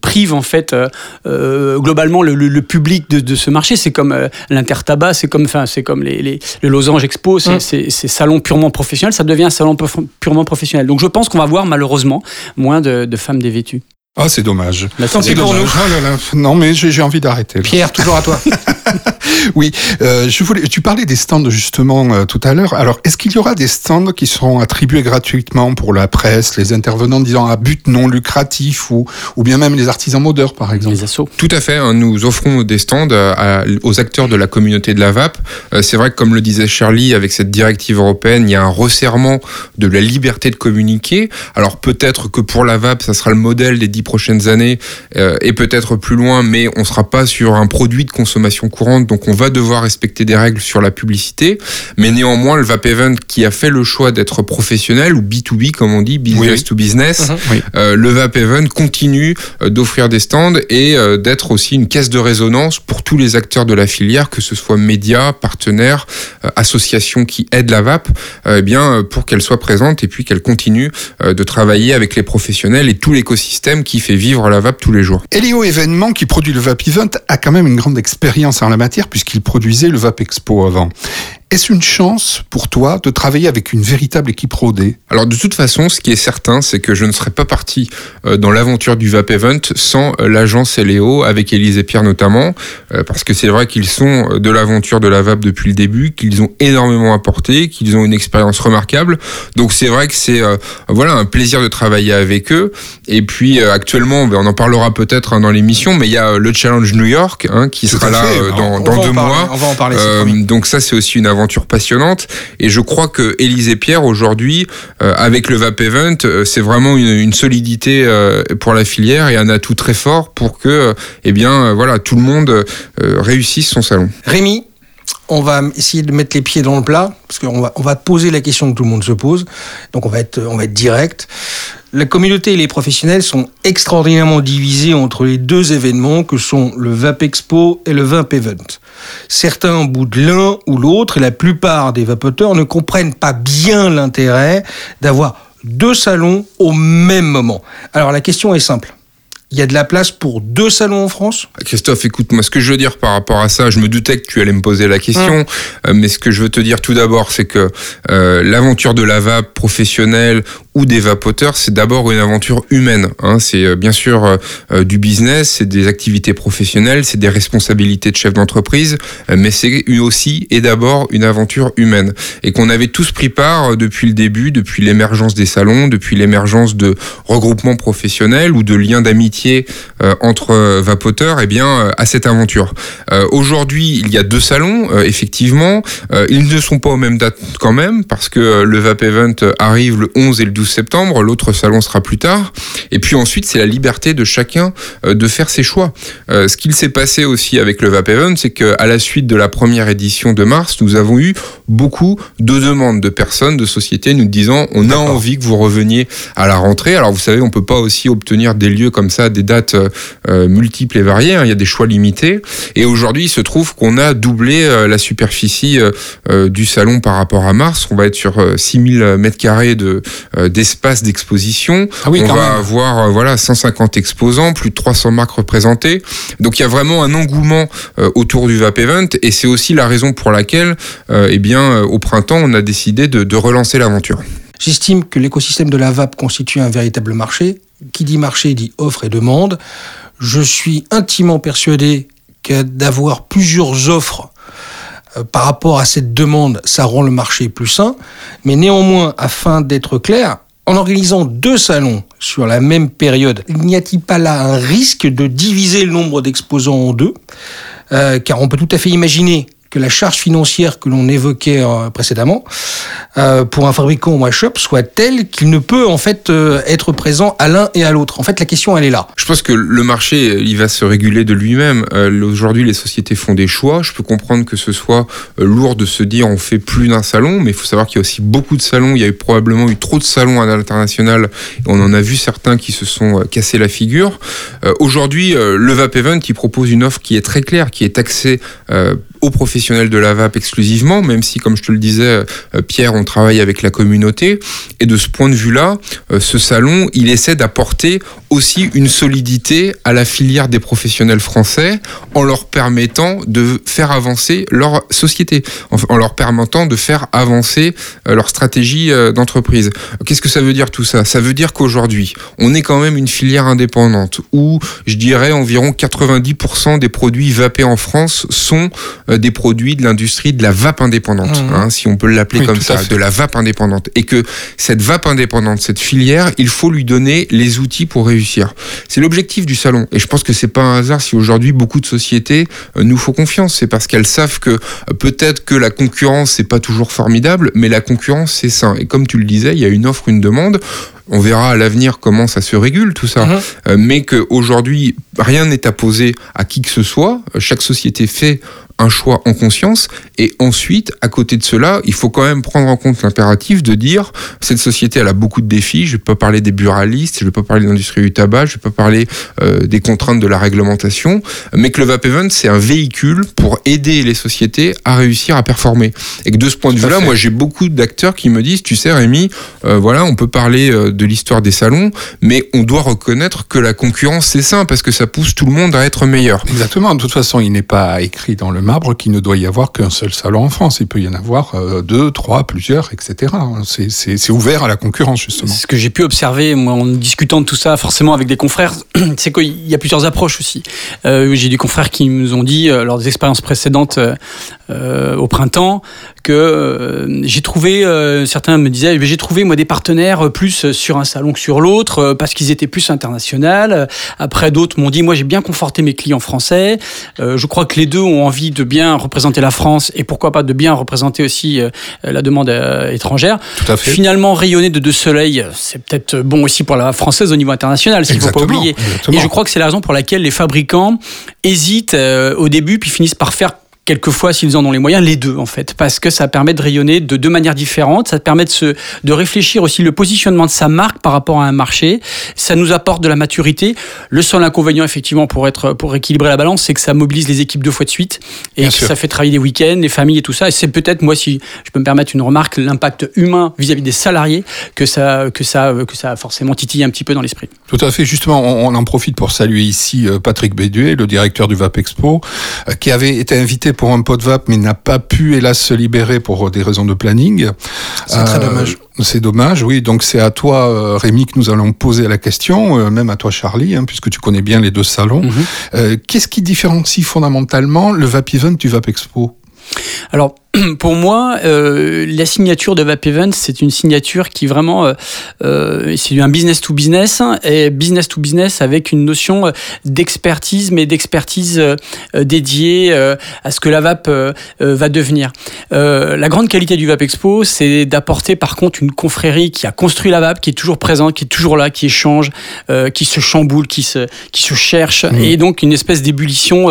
prive en fait euh, euh, globalement le, le- le public de, de ce marché. C'est comme euh, l'intertabac, c'est comme, enfin, c'est comme les, les, le Losange Expo, c'est Mm. c'est- salon purement professionnel. Ça devient un salon pu- purement professionnel. Donc, je pense qu'on va voir malheureusement moins de, de femmes dévêtues. Ah, c'est dommage. Tant pis pour nous. Ah là là. Non, mais j'ai envie d'arrêter. Pierre, toujours à toi. Oui, euh, je voulais. Tu parlais des stands justement euh, tout à l'heure. Alors, est-ce qu'il y aura des stands qui seront attribués gratuitement pour la presse, les intervenants disant à but non lucratif ou ou bien même les artisans modeurs, par exemple? Les assos. Tout à fait, hein, nous offrons des stands euh, à- aux acteurs de la communauté de la VAP. Euh, C'est vrai que comme le disait Charlie, avec cette directive européenne, il y a un resserrement de la liberté de communiquer. Alors peut-être que pour la VAP, ça sera le modèle des dix prochaines années euh, et peut-être plus loin, mais on sera pas sur un produit de consommation courante, donc on va devoir respecter des règles sur la publicité. Mais néanmoins, le VAP Event qui a fait le choix d'être professionnel ou B2B, comme on dit, business Oui. to business, Mhm. Oui. euh, le VAP Event continue euh, d'offrir des stands et d'être aussi une caisse de résonance pour tous les acteurs de la filière, que ce soit médias, partenaires, associations qui aident la VAP, eh bien pour qu'elle soit présente et puis qu'elle continue de travailler avec les professionnels et tout l'écosystème qui fait vivre la VAP tous les jours. Elio Événement, qui produit le VAP Event, a quand même une grande expérience en la matière puisqu'il produisait le VAP Expo avant. Est-ce une chance pour toi de travailler avec une véritable équipe rodée? Alors de toute façon, ce qui est certain, c'est que je ne serais pas parti euh, dans l'aventure du VAP Event sans euh, l'agence Eléo, avec Élise et Pierre notamment, euh, parce que c'est vrai qu'ils sont de l'aventure de la VAP depuis le début, qu'ils ont énormément apporté, qu'ils ont une expérience remarquable. Donc c'est vrai que c'est euh, voilà un plaisir de travailler avec eux. Et puis euh, actuellement, ben, on en parlera peut-être hein, dans l'émission, mais il y a le Challenge New York hein, qui Tout sera là fait. dans, deux parler, mois. On va en parler, Euh, donc ça c'est aussi une aventure aventure passionnante. Et je crois que Élise Pierre aujourd'hui, euh, avec le Vap Event, euh, c'est vraiment une, solidité euh, pour la filière et un atout très fort pour que, euh, eh bien, voilà, tout le monde réussisse son salon. Rémi, on va essayer de mettre les pieds dans le plat, parce qu'on va, on va poser la question que tout le monde se pose. Donc on va être, direct. La communauté et les professionnels sont extraordinairement divisés entre les deux événements que sont le VAP Expo et le VAP Event. Certains boudent l'un ou l'autre et la plupart des vapoteurs ne comprennent pas bien l'intérêt d'avoir deux salons au même moment. Alors la question est simple. Il y a de la place pour deux salons en France? Christophe, écoute-moi, ce que je veux dire par rapport à ça, je me doutais que tu allais me poser la question, euh, mais ce que je veux te dire tout d'abord, c'est que euh, l'aventure de la vape professionnelle ou des vapoteurs, c'est d'abord une aventure humaine. Hein. C'est euh, bien sûr euh, du business, c'est des activités professionnelles, c'est des responsabilités de chef d'entreprise, mais c'est aussi et d'abord une aventure humaine. Et qu'on avait tous pris part depuis le début, depuis l'émergence des salons, depuis l'émergence de regroupements professionnels ou de liens d'amitié euh, entre euh, vapoteurs, eh bien, euh, à cette aventure. Aujourd'hui, il y a deux salons, effectivement. Ils ne sont pas aux mêmes dates quand même, parce que le Vap Event arrive le 11 et le 12 septembre, l'autre salon sera plus tard. Et puis ensuite, c'est la liberté de chacun de faire ses choix. Ce qu'il s'est passé aussi avec le Vap Event, c'est qu'à la suite de la première édition de mars, nous avons eu beaucoup de demandes de personnes, de sociétés, nous disant on a envie que vous reveniez à la rentrée. Alors vous savez, on peut pas aussi obtenir des lieux comme ça, des dates euh, multiples et variées. hein. Il y a des choix limités. Et aujourd'hui, il se trouve qu'on a doublé euh, la superficie euh, du salon par rapport à mars. On va être sur euh, 6000 mètres carrés de d'espace d'exposition. Ah oui, on va même. avoir voilà 150 exposants, plus de 300 marques représentées. Donc il y a vraiment un engouement autour du Vap Event et c'est aussi la raison pour laquelle, eh bien, euh, au printemps, on a décidé de, relancer l'aventure. J'estime que l'écosystème de la vape constitue un véritable marché. Qui dit marché dit offre et demande. Je suis intimement persuadé que d'avoir plusieurs offres euh, par rapport à cette demande, ça rend le marché plus sain. Mais néanmoins, afin d'être clair, en organisant deux salons sur la même période, n'y a-t-il pas là un risque de diviser le nombre d'exposants en deux? Euh, Car on peut tout à fait imaginer que la charge financière que l'on évoquait euh, précédemment euh, pour un fabricant ou un shop soit telle qu'il ne peut en fait euh, être présent à l'un et à l'autre. En fait, la question elle est là. Je pense que le marché, il va se réguler de lui-même. Aujourd'hui, les sociétés font des choix. Je peux comprendre que ce soit lourd de se dire on fait plus d'un salon, mais il faut savoir qu'il y a aussi beaucoup de salons. Il y a eu probablement eu trop de salons à l'international. On en a vu certains qui se sont cassés la figure. Aujourd'hui, le Vap Event, il propose une offre qui est très claire, qui est axée aux professionnels de la vape exclusivement, même si, comme je te le disais, euh, Pierre, on travaille avec la communauté. Et de ce point de vue-là, euh, ce salon, il essaie d'apporter aussi une solidité à la filière des professionnels français en leur permettant de faire avancer leur société, en, leur permettant de faire avancer euh, leur stratégie d'entreprise. Qu'est-ce que ça veut dire tout ça? Ça veut dire qu'aujourd'hui, on est quand même une filière indépendante où, je dirais, environ 90% des produits vapés en France sont des produits de l'industrie de la vape indépendante, Mhm. hein, si on peut l'appeler Oui, comme ça, de la vape indépendante. Et que cette vape indépendante, cette filière, il faut lui donner les outils pour réussir. C'est l'objectif du salon. Et je pense que c'est pas un hasard si aujourd'hui beaucoup de sociétés euh, nous font confiance. C'est parce qu'elles savent que euh, peut-être que la concurrence c'est pas toujours formidable, mais la concurrence c'est sain. Et comme tu le disais, il y a une offre, une demande. On verra à l'avenir comment ça se régule tout ça. Euh, mais qu'aujourd'hui, rien n'est apposé à qui que ce soit. Euh, Chaque société fait un choix en conscience. Et ensuite, à côté de cela, il faut quand même prendre en compte l'impératif de dire cette société, elle a beaucoup de défis. Je ne vais pas parler des buralistes, je ne vais pas parler de l'industrie du tabac, je ne vais pas parler euh, des contraintes de la réglementation, mais que le Vap Event, c'est un véhicule pour aider les sociétés à réussir à performer. Et que de ce point de vue-là, moi, j'ai beaucoup d'acteurs qui me disent, tu sais, Rémi, euh, voilà, on peut parler euh, de l'histoire des salons, mais on doit reconnaître que la concurrence, c'est sain, parce que ça pousse tout le monde à être meilleur. Exactement. De toute façon, il n'est pas écrit dans le marbre qu'il ne doit y avoir qu'un seul salon en France. Il peut y en avoir euh, deux, trois, plusieurs, etc. C'est- ouvert à la concurrence, justement. Ce que j'ai pu observer, moi, en discutant de tout ça, forcément avec des confrères, c'est qu'il y a plusieurs approches aussi. Euh, j'ai des confrères qui nous ont dit, euh, lors des expériences précédentes au printemps, que euh, j'ai trouvé, euh, certains me disaient, j'ai trouvé moi des partenaires plus sur un salon que sur l'autre euh, parce qu'ils étaient plus international. Après, d'autres m'ont dit, moi j'ai bien conforté mes clients français. Euh, je crois que les deux ont envie de bien représenter la France et pourquoi pas de bien représenter aussi euh, la demande euh, étrangère. Tout à fait. Finalement, rayonner de deux soleils, c'est peut-être bon aussi pour la française au niveau international, s'il ne faut pas oublier. exactement. Et je crois que c'est la raison pour laquelle les fabricants hésitent euh, au début puis finissent par faire quelquefois, s'ils en ont les moyens, les deux en fait, parce que ça permet de rayonner de deux manières différentes, ça permet de, se, de réfléchir aussi le positionnement de sa marque par rapport à un marché, ça nous apporte de la maturité. Le seul inconvénient effectivement pour être pour équilibrer la balance, c'est que ça mobilise les équipes deux fois de suite et Bien que sûr. ça fait travailler des week-ends, les familles et tout ça. Et c'est peut-être moi, si je peux me permettre une remarque, l'impact humain vis-à-vis des salariés que ça que ça que ça a forcément titillé un petit peu dans l'esprit. Tout à fait. Justement, on, on en profite pour saluer ici euh, Patrick Béduet, le directeur du VAP Expo, euh, qui avait été invité pour un pot de VAP, mais n'a pas pu, hélas, se libérer pour euh, des raisons de planning. C'est très dommage. C'est dommage, oui. Donc c'est à toi, euh, Rémi, que nous allons poser la question, euh, même à toi, Charlie, hein, puisque tu connais bien les deux salons. Euh, Qu'est-ce qui différencie fondamentalement le VAP Event du VAP Expo? Alors, pour moi, euh, la signature de Vape Event, c'est une signature qui vraiment, euh, euh, c'est un business to business hein, et business to business avec une notion d'expertise, mais d'expertise euh, dédiée à ce que la euh, va devenir. La grande qualité du Vape Expo, c'est d'apporter par contre une confrérie qui a construit la vape, qui est toujours présente, qui est toujours là, qui échange, qui se chamboule, qui se, qui se cherche, et donc une espèce d'ébullition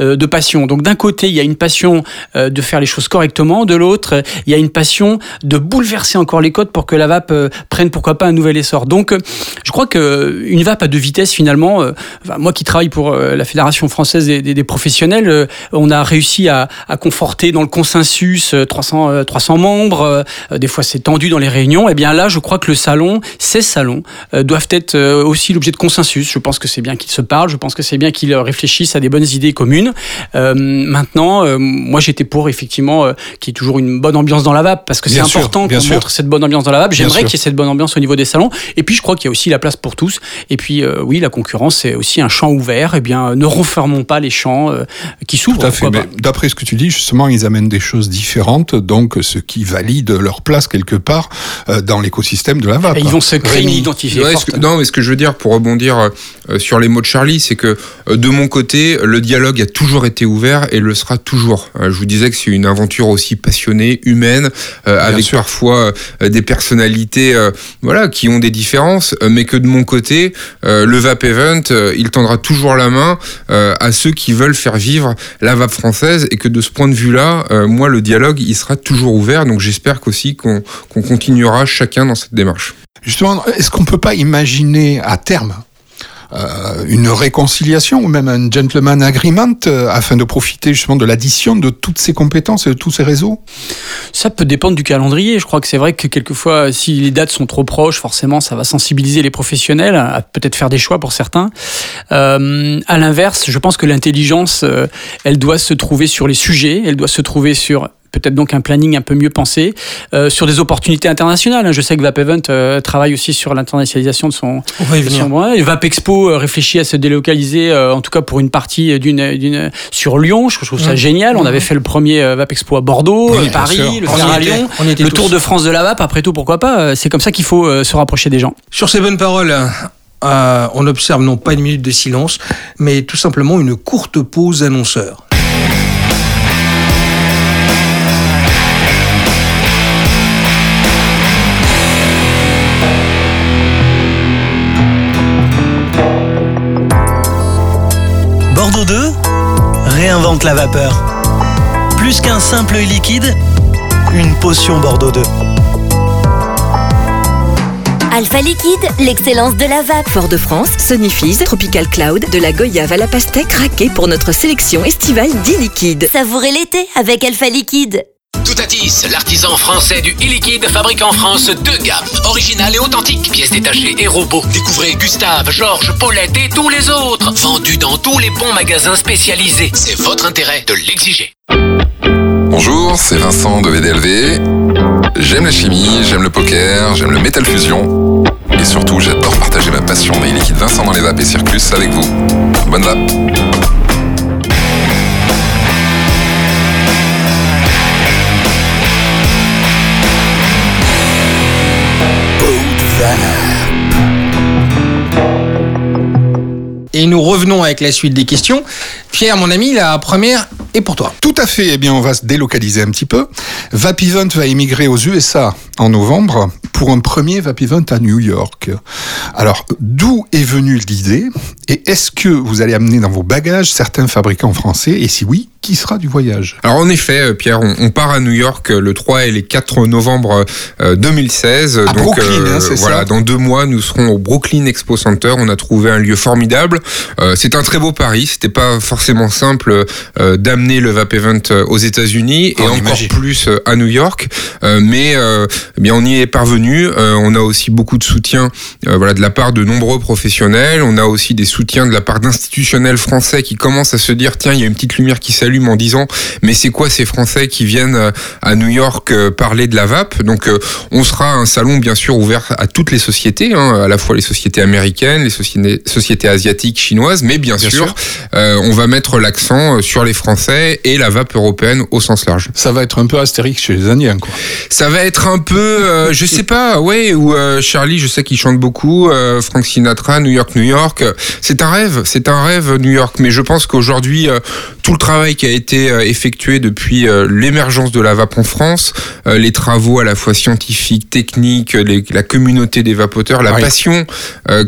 de passion. Donc d'un côté, il y a une passion de faire les choses correctement, de l'autre, euh, il y a une passion de bouleverser encore les codes pour que la vape euh, prenne pourquoi pas un nouvel essor. Donc euh, je crois que une vape à deux vitesses finalement, euh, moi qui travaille pour euh, la Fédération française des, professionnels, euh, on a réussi à, conforter dans le consensus euh, 300, euh, 300 membres, euh, des fois c'est tendu dans les réunions, et bien là je crois que le salon, ces salons euh, doivent être euh, aussi l'objet de consensus. Je pense que c'est bien qu'ils se parlent, je pense que c'est bien qu'ils euh, réfléchissent à des bonnes idées communes. Euh, maintenant, euh, moi pour effectivement euh, qu'il y ait toujours une bonne ambiance dans la vape, parce que c'est Bien important bien qu'on sûr. montre cette bonne ambiance dans la vape. Bien J'aimerais qu'il y ait cette bonne ambiance au niveau des salons. Et puis je crois qu'il y a aussi la place pour tous. Et puis euh, oui, la concurrence c'est aussi un champ ouvert. Et bien, euh, ne renfermons pas les champs euh, qui s'ouvrent. Tout à fait. d'après ce que tu dis, justement, ils amènent des choses différentes, donc ce qui valide leur place quelque part euh, dans l'écosystème de la vape. Et ils vont se créer une Rémi. identité Ouais, forte. que- non, mais ce que je veux dire pour rebondir euh, euh, sur les mots de Charlie, c'est que euh, de mon côté, le dialogue a toujours été ouvert et le sera toujours. Euh, je vous disais que c'est une aventure aussi passionnée, humaine, euh, avec sûr. parfois euh, des personnalités, euh, voilà, qui ont des différences, euh, mais que de mon côté, euh, le Vape Event, il tendra toujours la main à ceux qui veulent faire vivre la vape française et que de ce point de vue-là, moi, le dialogue, il sera toujours ouvert. Donc j'espère qu'aussi qu'on qu'on continuera chacun dans cette démarche. Justement, est-ce qu'on peut pas imaginer à terme euh, une réconciliation ou même un gentleman agreement euh, afin de profiter justement de l'addition de toutes ces compétences et de tous ces réseaux? Ça peut dépendre du calendrier. Je crois que c'est vrai que quelquefois, si les dates sont trop proches, forcément, ça va sensibiliser les professionnels à peut-être faire des choix pour certains. Euh, à l'inverse, je pense que l'intelligence, euh, elle doit se trouver sur les sujets, elle doit se trouver sur peut-être donc un planning un peu mieux pensé euh, sur des opportunités internationales. hein. Je sais que Vape Event euh, travaille aussi sur l'internationalisation de son, On va y de venir. son- ouais, et Vape Expo euh, réfléchit à se délocaliser, euh, en tout cas pour une partie d'une, sur Lyon. Je trouve ça génial. On avait fait le premier euh, Vape Expo à Bordeaux, Oui, Paris, le à Lyon, on y était le tous. Tour de France de la Vape. Après tout, pourquoi pas C'est comme ça qu'il faut se rapprocher des gens. Sur ces bonnes paroles, on observe non pas une minute de silence, mais tout simplement une courte pause annonceur. Réinvente la vapeur. Plus qu'un simple liquide, une potion Bordeaux 2. Alpha Liquide, l'excellence de la vape. Fort-de-France, Sonifise, Tropical Cloud, de la Goyave à la pastèque craquée pour notre sélection estivale 10 liquides. Savourez l'été avec Alpha Liquide. Toutatis, l'artisan français du e-liquide fabrique en France deux gammes, originales et authentiques, pièces détachées et robots. Découvrez Gustave, Georges, Paulette et tous les autres, vendus dans tous les bons magasins spécialisés. C'est votre intérêt de l'exiger. Bonjour, c'est Vincent de VDLV. J'aime la chimie, j'aime le poker, j'aime le métal fusion. Et surtout, j'adore partager ma passion des liquides Vincent dans les vapes et Circus avec vous. Bonne vape et nous revenons avec la suite des questions. Pierre, mon ami, la première pour toi. Tout à fait. Eh bien, on va se délocaliser un petit peu. Vap Event va émigrer aux USA en novembre pour un premier Vap Event à New York. Alors, d'où est venue l'idée Et est-ce que vous allez amener dans vos bagages certains fabricants français Et si oui, qui sera du voyage? Alors en effet, euh, Pierre, on, on part à New York euh, le 3 et les 4 novembre euh, 2016. À Brooklyn, hein, c'est voilà, ça dans deux mois, nous serons au Brooklyn Expo Center. On a trouvé un lieu formidable. Euh, c'est un très beau pari. C'était pas forcément simple euh, d'amener le Vap Event euh, aux États-Unis et On encore imagine. plus euh, à New York. Euh, mais eh bien, on y est parvenu. On a aussi beaucoup de soutien, voilà, de la part de nombreux professionnels. On a aussi des soutiens de la part d'institutionnels français qui commencent à se dire tiens, il y a une petite lumière qui s'allume en disant mais c'est quoi ces Français qui viennent à New York parler de la vape? Donc on sera un salon bien sûr ouvert à toutes les sociétés, hein, à la fois les sociétés américaines, les sociétés, sociétés asiatiques, chinoises, mais bien, Bien sûr, sûr. euh, on va mettre l'accent sur les Français et la vape européenne au sens large. Ça va être un peu Astérix chez les Indiens, quoi. Ça va être un peu, euh, je sais pas, ouais, ou euh, Charlie, je sais qu'il chante beaucoup, euh, Frank Sinatra, New York, New York. C'est un rêve, c'est un rêve New York. Mais je pense qu'aujourd'hui, euh, tout le travail qui a été effectué depuis l'émergence de la vape en France, les travaux à la fois scientifiques, techniques, les- la communauté des vapoteurs, la Oui. passion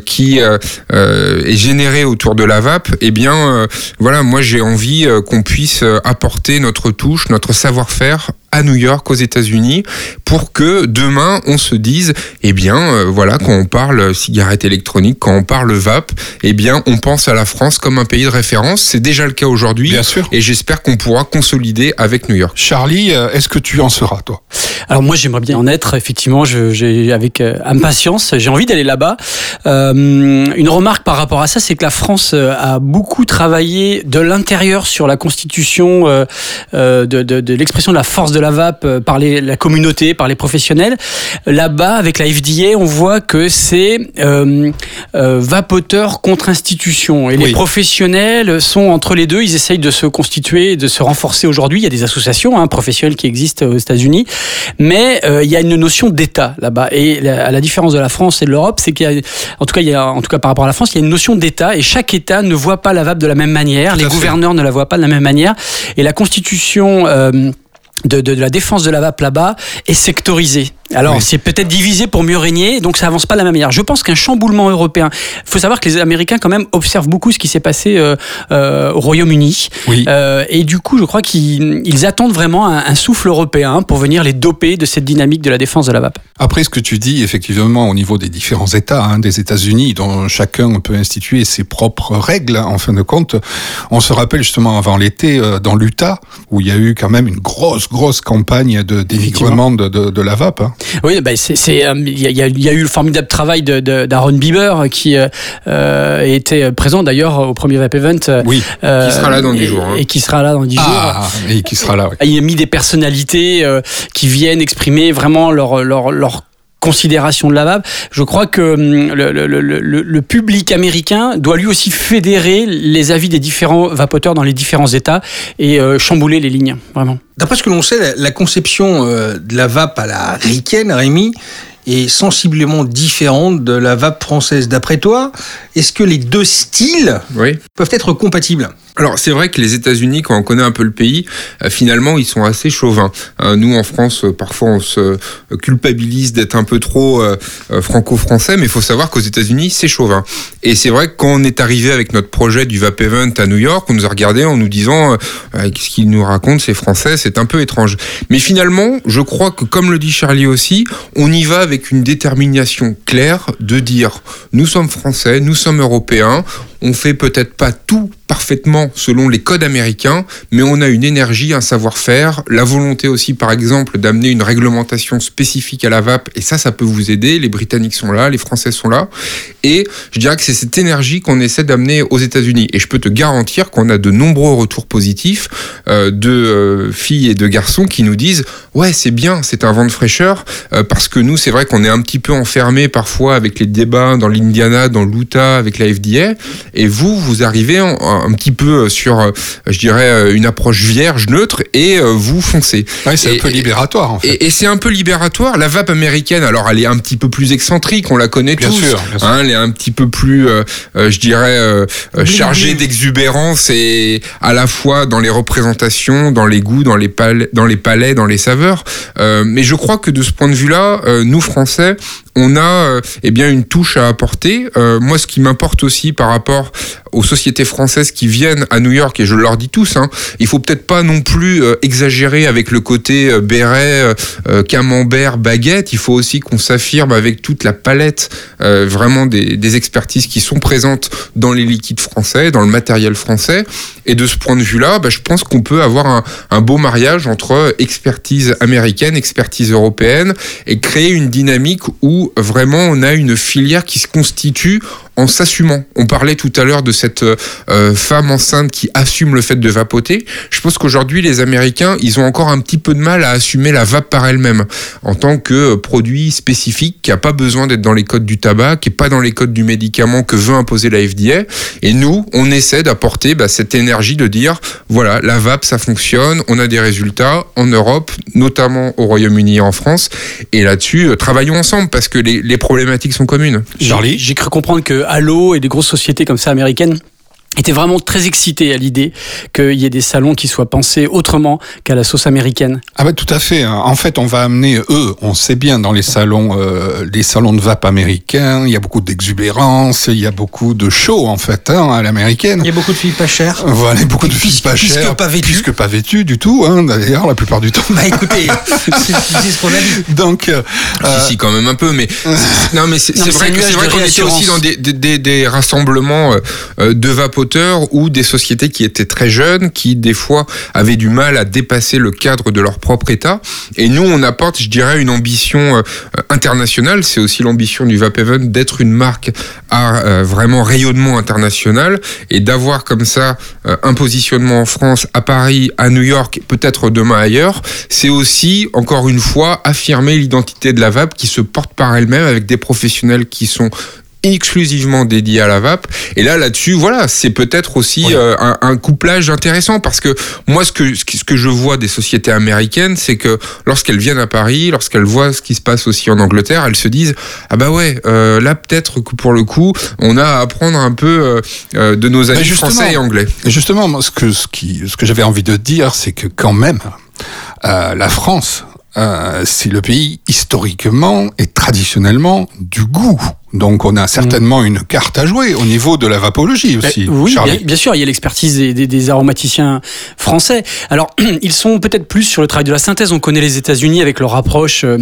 qui est générée autour de la vape, eh bien, voilà, moi j'ai envie qu'on puisse euh, apporter notre touche, notre savoir-faire à New York, aux États-Unis, pour que demain on se dise, eh bien, euh, voilà, quand on parle cigarette électronique, quand on parle vape, eh bien, on pense à la France comme un pays de référence. C'est déjà le cas aujourd'hui, Bien sûr. et j'espère qu'on pourra consolider avec New York. Charlie, euh, est-ce que tu en seras, toi? Alors moi j'aimerais bien en être effectivement je, j'ai avec euh, impatience j'ai envie d'aller là-bas. Euh, une remarque par rapport à ça c'est que la France a beaucoup travaillé de l'intérieur sur la constitution de, de, de l'expression de la force de la vape euh, par les, la communauté par les professionnels. Là-bas avec la FDA on voit que c'est euh, euh, vapoteur contre institution et les professionnels sont entre les deux ils essayent de se constituer de se renforcer aujourd'hui il y a des associations hein, professionnelles qui existent aux États-Unis mais euh, il y a une notion d'État là-bas. Et la, à la différence de la France et de l'Europe, c'est qu'il y a, en tout cas, il y a, en tout cas par rapport à la France, il y a une notion d'État et chaque État ne voit pas la vape de la même manière. Les fait. gouverneurs ne la voient pas de la même manière. Et la Constitution. euh, de, de, la défense de la vape là-bas est sectorisée. Alors Oui. c'est peut-être divisé pour mieux régner, donc ça avance pas de la même manière. Je pense qu'un chamboulement européen. Il faut savoir que les Américains quand même observent beaucoup ce qui s'est passé euh, euh, au Royaume-Uni. Oui. Euh, et du coup, je crois qu'ils ils attendent vraiment un, un souffle européen pour venir les doper de cette dynamique de la défense de la vape. Après, ce que tu dis, effectivement, au niveau des différents États hein, des États-Unis, dont chacun peut instituer ses propres règles, en fin de compte, on se rappelle justement avant l'été, euh, dans l'Utah, où il y a eu quand même une grosse, grosse campagne de dénigrement de, de, de la vape. hein. Oui, ben c'est, euh, il y, a, y eu le formidable travail d'Aaron Bieber qui euh, euh, était présent d'ailleurs au premier Vape Event. euh, Oui. euh, Qui sera là dans dix et- jours, hein. Et qui sera là dans 10 jours. Ah, et qui sera là, oui. Il a mis des personnalités qui viennent exprimer vraiment leur, leur, leur considération de la vape. Je crois que hum, le, le- le- le- le public américain doit lui aussi fédérer les avis des différents vapoteurs dans les différents États et euh, chambouler les lignes, vraiment. D'après ce que l'on sait, la, la conception euh, de la vape à la ricaine, Rémi, est sensiblement différente de la vape française. D'après toi, est-ce que les deux styles Oui. peuvent être compatibles? Alors c'est vrai que les États-Unis, quand on connaît un peu le pays, euh, finalement ils sont assez chauvins. Euh, nous en France, euh, parfois on se culpabilise d'être un peu trop franco-français, mais il faut savoir qu'aux États-Unis c'est chauvin. Et c'est vrai que quand on est arrivé avec notre projet du Vape Event à New York, on nous a regardé en nous disant qu'est-ce qu'ils nous racontent ces Français, c'est un peu étrange. Mais finalement, je crois que comme le dit Charlie aussi, on y va avec une détermination claire de dire nous sommes français, nous sommes européens, on fait peut-être pas tout parfaitement selon les codes américains, mais on a une énergie, un savoir-faire, la volonté aussi, par exemple, d'amener une réglementation spécifique à la vape, et ça, ça peut vous aider. Les Britanniques sont là, les Français sont là, et je dirais que c'est cette énergie qu'on essaie d'amener aux États-Unis. Et je peux te garantir qu'on a de nombreux retours positifs euh, de euh, filles et de garçons qui nous disent ouais, c'est bien, c'est un vent de fraîcheur, euh, parce que nous, c'est vrai qu'on est un petit peu enfermé parfois avec les débats dans l'Indiana, dans l'Utah, avec la FDA. Et vous, vous arrivez un, un petit peu sur, je dirais, une approche vierge, neutre, et vous foncez. Ouais, c'est un peu libératoire, en fait. Et, et c'est un peu libératoire. La vape américaine, alors elle est un petit peu plus excentrique, on la connaît Bien tous. sûr, bien sûr. Hein, elle est un petit peu plus, euh, euh, je dirais, euh, euh, chargée d'exubérance et à la fois dans les représentations, dans les goûts, dans les palais, dans les palais, dans les saveurs. Euh, mais je crois que de ce point de vue-là, euh, nous Français, on a euh, eh bien une touche à apporter. Euh, moi, ce qui m'importe aussi par rapport aux sociétés françaises qui viennent à New York, et je leur dis tous, hein, il faut peut-être pas non plus euh, exagérer avec le côté béret, camembert, baguette. Il faut aussi qu'on s'affirme avec toute la palette vraiment des, des expertises qui sont présentes dans les liquides français, dans le matériel français. Et de ce point de vue-là, bah, je pense qu'on peut avoir un, un beau mariage entre expertise américaine, expertise européenne, et créer une dynamique où vraiment on a une filière qui se constitue en s'assumant. On parlait tout à l'heure de cette euh, femme enceinte qui assume le fait de vapoter. Je pense qu'aujourd'hui, les Américains, ils ont encore un petit peu de mal à assumer la vape par elle-même en tant que euh, produit spécifique qui a pas besoin d'être dans les codes du tabac, qui est pas dans les codes du médicament que veut imposer la FDA. Et nous, on essaie d'apporter bah, cette énergie de dire, voilà, la vape, ça fonctionne, on a des résultats en Europe, notamment au Royaume-Uni et en France. Et là-dessus, euh, travaillons ensemble parce que les, les problématiques sont communes. J'ai- J'ai cru comprendre que Halo et des grosses sociétés comme ça américaines étaient vraiment très excités à l'idée qu'il y ait des salons qui soient pensés autrement qu'à la sauce américaine. Ah bah tout à fait. hein. En fait, on va amener eux, on sait bien dans les salons, euh, les salons de vape américains, il y a beaucoup d'exubérance, il y a beaucoup de show en fait hein, à l'américaine. Il y a beaucoup de filles pas chères. Voilà, beaucoup de filles pas puisque chères, pas vêtues. puisque pas vêtues du tout. Hein, D'ailleurs, la plupart du temps. Bah écoutez, c'est ce qu'on a dit. Donc, euh, Si, si, quand même un peu, mais non, mais c'est vrai qu'on était aussi dans des, des, des- des rassemblements euh, euh, de vapoteurs ou des sociétés qui étaient très jeunes, qui des fois avaient du mal à dépasser le cadre de leur propre état. Et nous, on apporte, je dirais, une ambition euh, internationale. C'est aussi l'ambition du Vape Event d'être une marque à euh, vraiment rayonnement international et d'avoir comme ça euh, un positionnement en France, à Paris, à New York, peut-être demain ailleurs. C'est aussi, encore une fois, affirmer l'identité de la vape qui se porte par elle-même avec des professionnels qui sont exclusivement dédiés à la vape. Et là là-dessus voilà c'est peut-être aussi euh, un, un couplage intéressant parce que moi ce que ce que- je vois des sociétés américaines c'est que lorsqu'elles viennent à Paris lorsqu'elles voient ce qui se passe aussi en Angleterre elles se disent ah bah ouais euh, là peut-être que pour le coup on a à apprendre un peu euh, euh, de nos amis Mais justement- français et anglais. Justement, moi, ce que, ce qui, ce que j'avais envie de dire, c'est que quand même, euh, la France, euh, c'est le pays historiquement et traditionnellement du goût. Donc on a certainement une carte à jouer au niveau de la vapologie aussi. Euh, oui, bien, bien sûr, il y a l'expertise des, des- des aromaticiens français. Alors, ils sont peut-être plus sur le travail de la synthèse. On connaît les États-Unis avec leur approche. euh,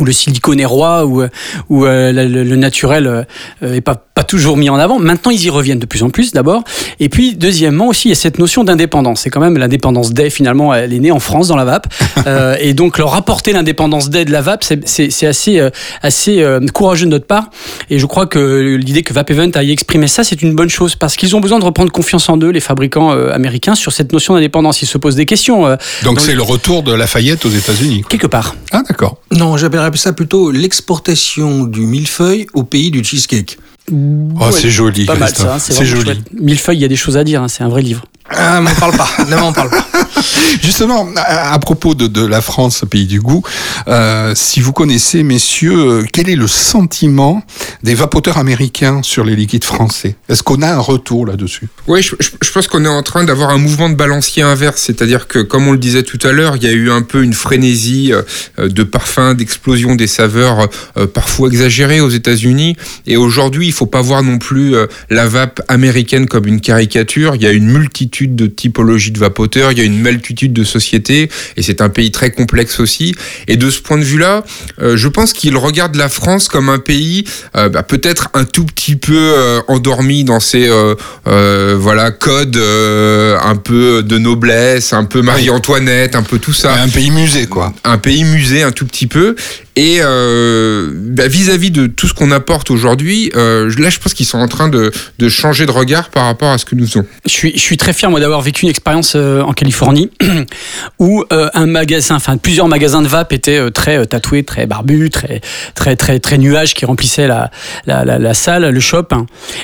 où le silicone est roi, où, euh, où euh, le, le- naturel est pas, pas toujours mis en avant. Maintenant, ils y reviennent de plus en plus, d'abord. Et puis, deuxièmement aussi, il y a cette notion d'indépendance. C'est quand même l'indépendance day, finalement, elle est née en France, dans la vape. Euh, et donc, leur apporter l'indépendance day de la vape, c'est- assez, euh, assez euh, courageux de notre part. Et je crois que l'idée que Vape Event aille exprimer ça, c'est une bonne chose parce qu'ils ont besoin de reprendre confiance en eux, les fabricants euh, américains, sur cette notion d'indépendance. Ils se posent des questions. euh, Donc c'est le retour de Lafayette aux États-Unis. Quelque part. Ah d'accord. Non, j'appellerais ça plutôt l'exportation du millefeuille au pays du cheesecake. Oh, c'est joli, Pas mal Christophe. ça, hein, c'est joli. chouette. Millefeuille, il y a des choses à dire, hein, c'est un vrai livre. Ah, m'en parle pas. Ne m'en parle pas. Justement, à, à propos de, de la France, pays du goût, euh, si vous connaissez, messieurs, euh, quel est le sentiment des vapoteurs américains sur les liquides français? Est-ce qu'on a un retour là-dessus? Oui, je, je- je pense qu'on est en train d'avoir un mouvement de balancier inverse, c'est-à-dire que, comme on le disait tout à l'heure, il y a eu un peu une frénésie euh, de parfums, d'explosion des saveurs euh, parfois exagérées aux États-Unis. Et aujourd'hui, il faut pas voir non plus euh, la vape américaine comme une caricature. Il y a une multitude de typologies de vapoteurs, il y a une multitude de sociétés, et c'est un pays très complexe aussi. Et de ce point de vue-là, euh, je pense qu'ils regardent la France comme un pays euh, bah, peut-être un tout petit peu euh, endormi dans ses euh, euh, voilà codes euh, un peu de noblesse, un peu Marie-Antoinette, un peu tout ça. Un pays musée, quoi. Un pays musée, un tout petit peu. Et euh, bah, vis-à-vis de tout ce qu'on apporte aujourd'hui, euh, là, je pense qu'ils sont en train de, de changer de regard par rapport à ce que nous faisons. Je suis, je suis très fier, moi, d'avoir vécu une expérience euh, en Californie où euh, un magasin, enfin plusieurs magasins de vape étaient euh, très tatoués, très barbus, très très très très nuages qui remplissaient la, la, la, la salle, le shop.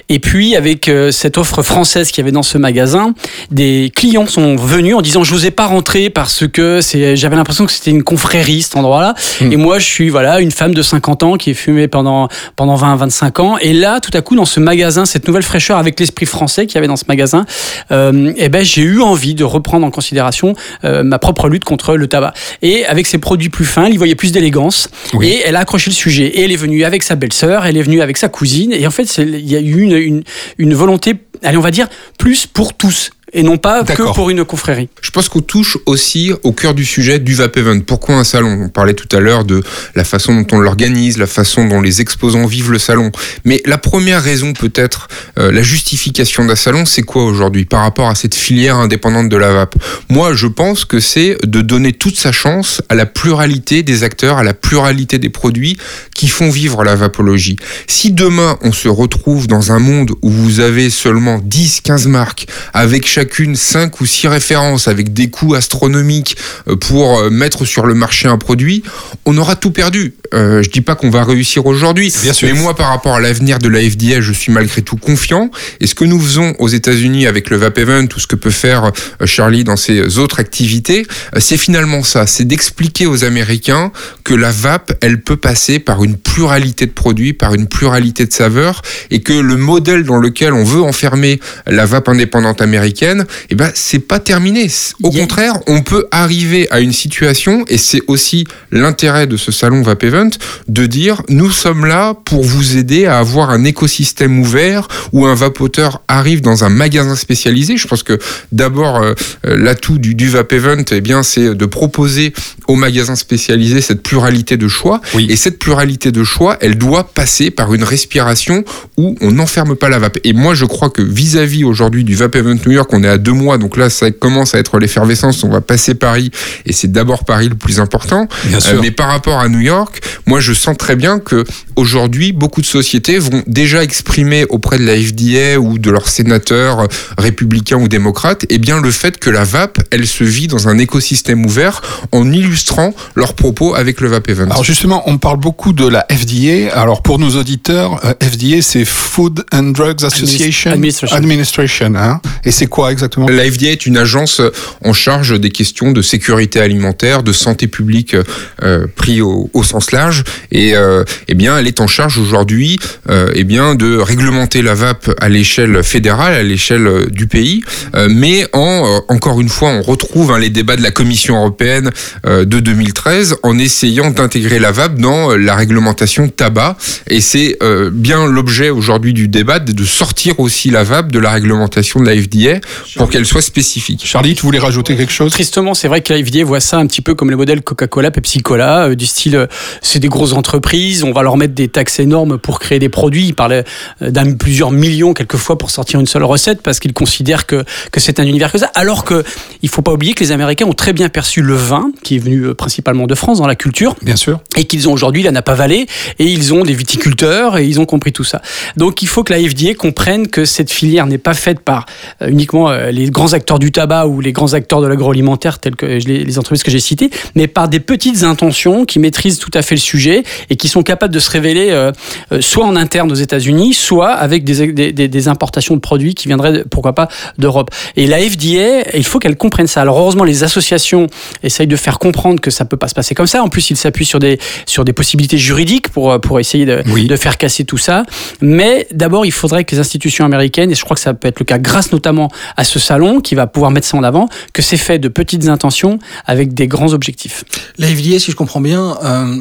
Et puis avec cette offre française qu'il y avait dans ce magasin, des clients sont venus en disant je vous ai pas rentré parce que c'est, j'avais l'impression que c'était une confrérie cet endroit-là. Et moi je suis voilà une femme de 50 ans qui est fumée pendant pendant 20 25 ans. Et là tout à coup dans ce magasin, cette nouvelle fraîcheur avec l'esprit français qu'il y avait dans ce magasin, euh, eh ben j'ai eu envie de reprendre en considération euh, ma propre lutte contre le tabac. Et avec ses produits plus fins, il y voyait plus d'élégance. Oui. Et elle a accroché le sujet. Et elle est venue avec sa belle-sœur, elle est venue avec sa cousine. Et en fait, il y a eu une, une, une volonté, allez, on va dire, plus pour tous. Et non pas que pour une confrérie. Je pense qu'on touche aussi au cœur du sujet du Vape Event. Pourquoi un salon? On parlait tout à l'heure de la façon dont on l'organise, la façon dont les exposants vivent le salon. Mais la première raison peut-être, euh, la justification d'un salon, c'est quoi aujourd'hui par rapport à cette filière indépendante de la vape Moi, je pense que c'est de donner toute sa chance à la pluralité des acteurs, à la pluralité des produits qui font vivre la vapologie. Si demain on se retrouve dans un monde où vous avez seulement 10, 15 marques avec chacune 5 ou 6 références avec des coûts astronomiques euh, pour euh, mettre sur le marché un produit, on aura tout perdu. Euh, je dis pas qu'on va réussir aujourd'hui, mais moi par rapport à l'avenir de la FDA, je suis malgré tout confiant. Et ce que nous faisons aux États-Unis avec le Vape Event ou ce que peut faire euh, Charlie dans ses autres activités, c'est finalement ça, c'est d'expliquer aux Américains que la vape, elle peut passer par une pluralité de produits, par une pluralité de saveurs, et que le modèle dans lequel on veut enfermer la vape indépendante américaine, eh ben c'est pas terminé. Au contraire, on peut arriver à une situation, et c'est aussi l'intérêt de ce salon Vape Event, de dire nous sommes là pour vous aider à avoir un écosystème ouvert où un vapoteur arrive dans un magasin spécialisé. Je pense que d'abord euh, euh, l'atout du, du Vape Event, eh bien c'est de proposer aux magasins spécialisés cette pluralité de choix. Et cette pluralité de choix, elle doit passer par une respiration où on n'enferme pas la vape. Et moi, je crois que vis-à-vis aujourd'hui du Vape Event New York, on est à deux mois, donc là, ça commence à être l'effervescence. On va passer Paris, et c'est d'abord Paris le plus important. Bien sûr. mais par rapport à New York, moi, je sens très bien que aujourd'hui, beaucoup de sociétés vont déjà exprimer auprès de la FDA ou de leurs sénateurs euh, républicains ou démocrates, eh bien, le fait que la vape, elle se vit dans un écosystème ouvert en illustrant leurs propos avec le Vape Event. Alors justement, on parle beaucoup de la FDA. Alors pour nos auditeurs, euh, FDA c'est Food and Drugs Association Administration. Administration, hein. Et c'est quoi exactement? La FDA est une agence euh, en charge des questions de sécurité alimentaire, de santé publique euh, pris au, sens large. Et euh, eh bien, elle est en charge aujourd'hui, euh, eh bien, de réglementer la vape à l'échelle fédérale, à l'échelle euh, du pays. Euh, mais en euh, encore une fois, on retrouve hein, les débats de la Commission européenne euh, de 2013 en essayant d'intégrer la vape dans euh, la réglementation tabac. Et c'est euh, bien l'objet aujourd'hui du débat de sortir aussi la vape de la réglementation de la FDA pour qu'elle soit spécifique. Charlie, tu voulais rajouter quelque chose? Tristement, c'est vrai que FDA voit ça un petit peu comme le modèle Coca-Cola, Pepsi-Cola, euh, du style, euh, c'est des grosses entreprises, on va leur mettre des taxes énormes pour créer des produits. Ils parlaient euh, d'un plusieurs millions quelquefois pour sortir une seule recette parce qu'ils considèrent que, que c'est un univers que ça. Alors que il faut pas oublier que les Américains ont très bien perçu le vin, qui est venu euh, principalement de France dans la culture. Bien sûr. Et qu'ils ont aujourd'hui la Napa Valley et ils ont des viticulteurs et ils ont compris tout ça. Donc il faut que la FDA comprenne que cette filière n'est pas faite par euh, uniquement euh, les grands acteurs du tabac ou les grands acteurs de l'agroalimentaire tels que les, entreprises que j'ai citées, mais par des petites intentions qui maîtrisent tout à fait le sujet et qui sont capables de se révéler euh, euh, soit en interne aux États-Unis, soit avec des, des, importations de produits qui viendraient, pourquoi pas, d'Europe. Et la FDA, il faut qu'elle comprenne ça. Alors heureusement, les associations essayent de faire comprendre que ça peut pas se passer comme ça. En plus, ils s'appuient sur des, sur des possibilités juridiques pour, pour essayer de, de faire casser tout ça. Mais d'abord, il faudrait que les institutions américaines, et je crois que ça peut être le cas grâce notamment à ce salon qui va pouvoir mettre ça en avant, que c'est fait de petites intentions avec des grands objectifs. Si je comprends bien, euh,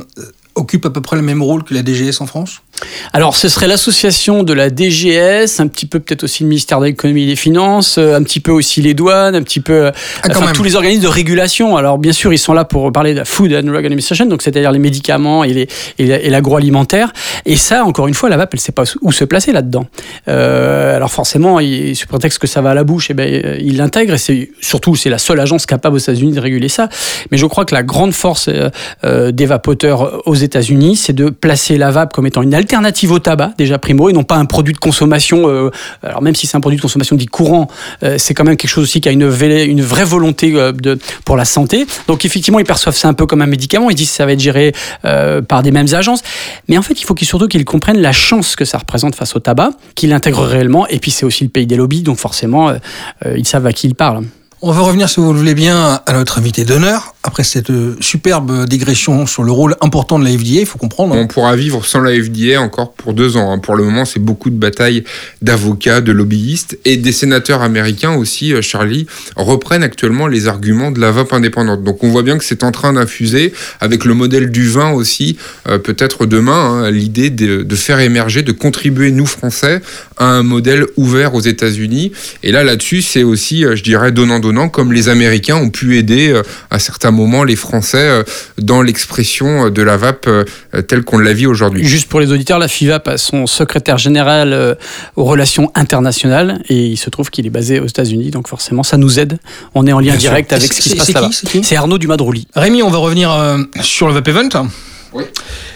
occupe à peu près le même rôle que la DGS en France? Alors, ce serait l'association de la DGS, un petit peu peut-être aussi le ministère de l'économie et des finances, euh, un petit peu aussi les douanes, un petit peu euh, enfin, même. tous les organismes de régulation. Alors, bien sûr, ils sont là pour parler de la Food and Drug Administration, donc c'est-à-dire les médicaments et, les, et, et l'agroalimentaire. Et ça, encore une fois, la vape, elle ne sait pas où se placer là-dedans. Euh, alors, forcément, il, sous prétexte que ça va à la bouche, eh ben, il l'intègre et c'est surtout, c'est la seule agence capable aux États-Unis de réguler ça. Mais je crois que la grande force euh, des vapoteurs aux États-Unis, c'est de placer la vape comme étant une alternative au tabac, déjà primo, et non pas un produit de consommation. euh, alors même si c'est un produit de consommation dit courant, euh, c'est quand même quelque chose aussi qui a une, vraie volonté euh, de, pour la santé. Donc effectivement, ils perçoivent ça un peu comme un médicament. Ils disent que ça va être géré par des mêmes agences. Mais en fait, il faut qu'ils surtout qu'ils comprennent la chance que ça représente face au tabac, qu'ils l'intègrent réellement. Et puis c'est aussi le pays des lobbies, donc forcément, ils savent à qui ils parlent. On va revenir, si vous le voulez bien, à notre invité d'honneur. Après cette superbe digression sur le rôle important de la FDA, il faut comprendre. hein. On pourra vivre sans la FDA encore pour deux ans. hein. Pour le moment, c'est beaucoup de batailles d'avocats, de lobbyistes et des sénateurs américains aussi, euh, Charlie, reprennent actuellement les arguments de la vape indépendante. Donc on voit bien que c'est en train d'infuser avec le modèle du vin aussi, euh, peut-être demain, hein, l'idée de, de faire émerger, de contribuer, nous Français, à un modèle ouvert aux États-Unis. Et là, là-dessus, c'est aussi, euh, je dirais, donnant-donnant, comme les Américains ont pu aider à certains moments les Français euh, dans l'expression euh, de la vape euh, telle qu'on la vit aujourd'hui. Juste pour les auditeurs, la FIVAP a son secrétaire général aux relations internationales et il se trouve qu'il est basé aux États-Unis, donc forcément ça nous aide. On est en lien Bien direct avec ce qui se passe là-bas. c'est qui C'est Arnaud Dumadrouli. Rémi, on va revenir euh, sur le Vape Event. Oui.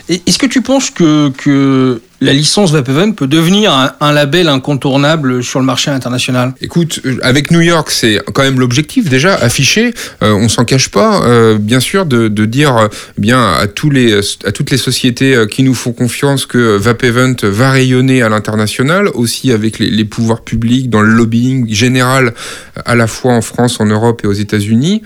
Est-ce que tu penses que, que la licence Vape Event peut devenir un, label incontournable sur le marché international Écoute, euh, avec New York, c'est quand même l'objectif déjà affiché. Euh, on s'en cache pas, euh, bien sûr, de, dire euh, bien à toutes les sociétés qui nous font confiance que Vape Event va rayonner à l'international, aussi avec les, pouvoirs publics dans le lobbying général, à la fois en France, en Europe et aux États-Unis.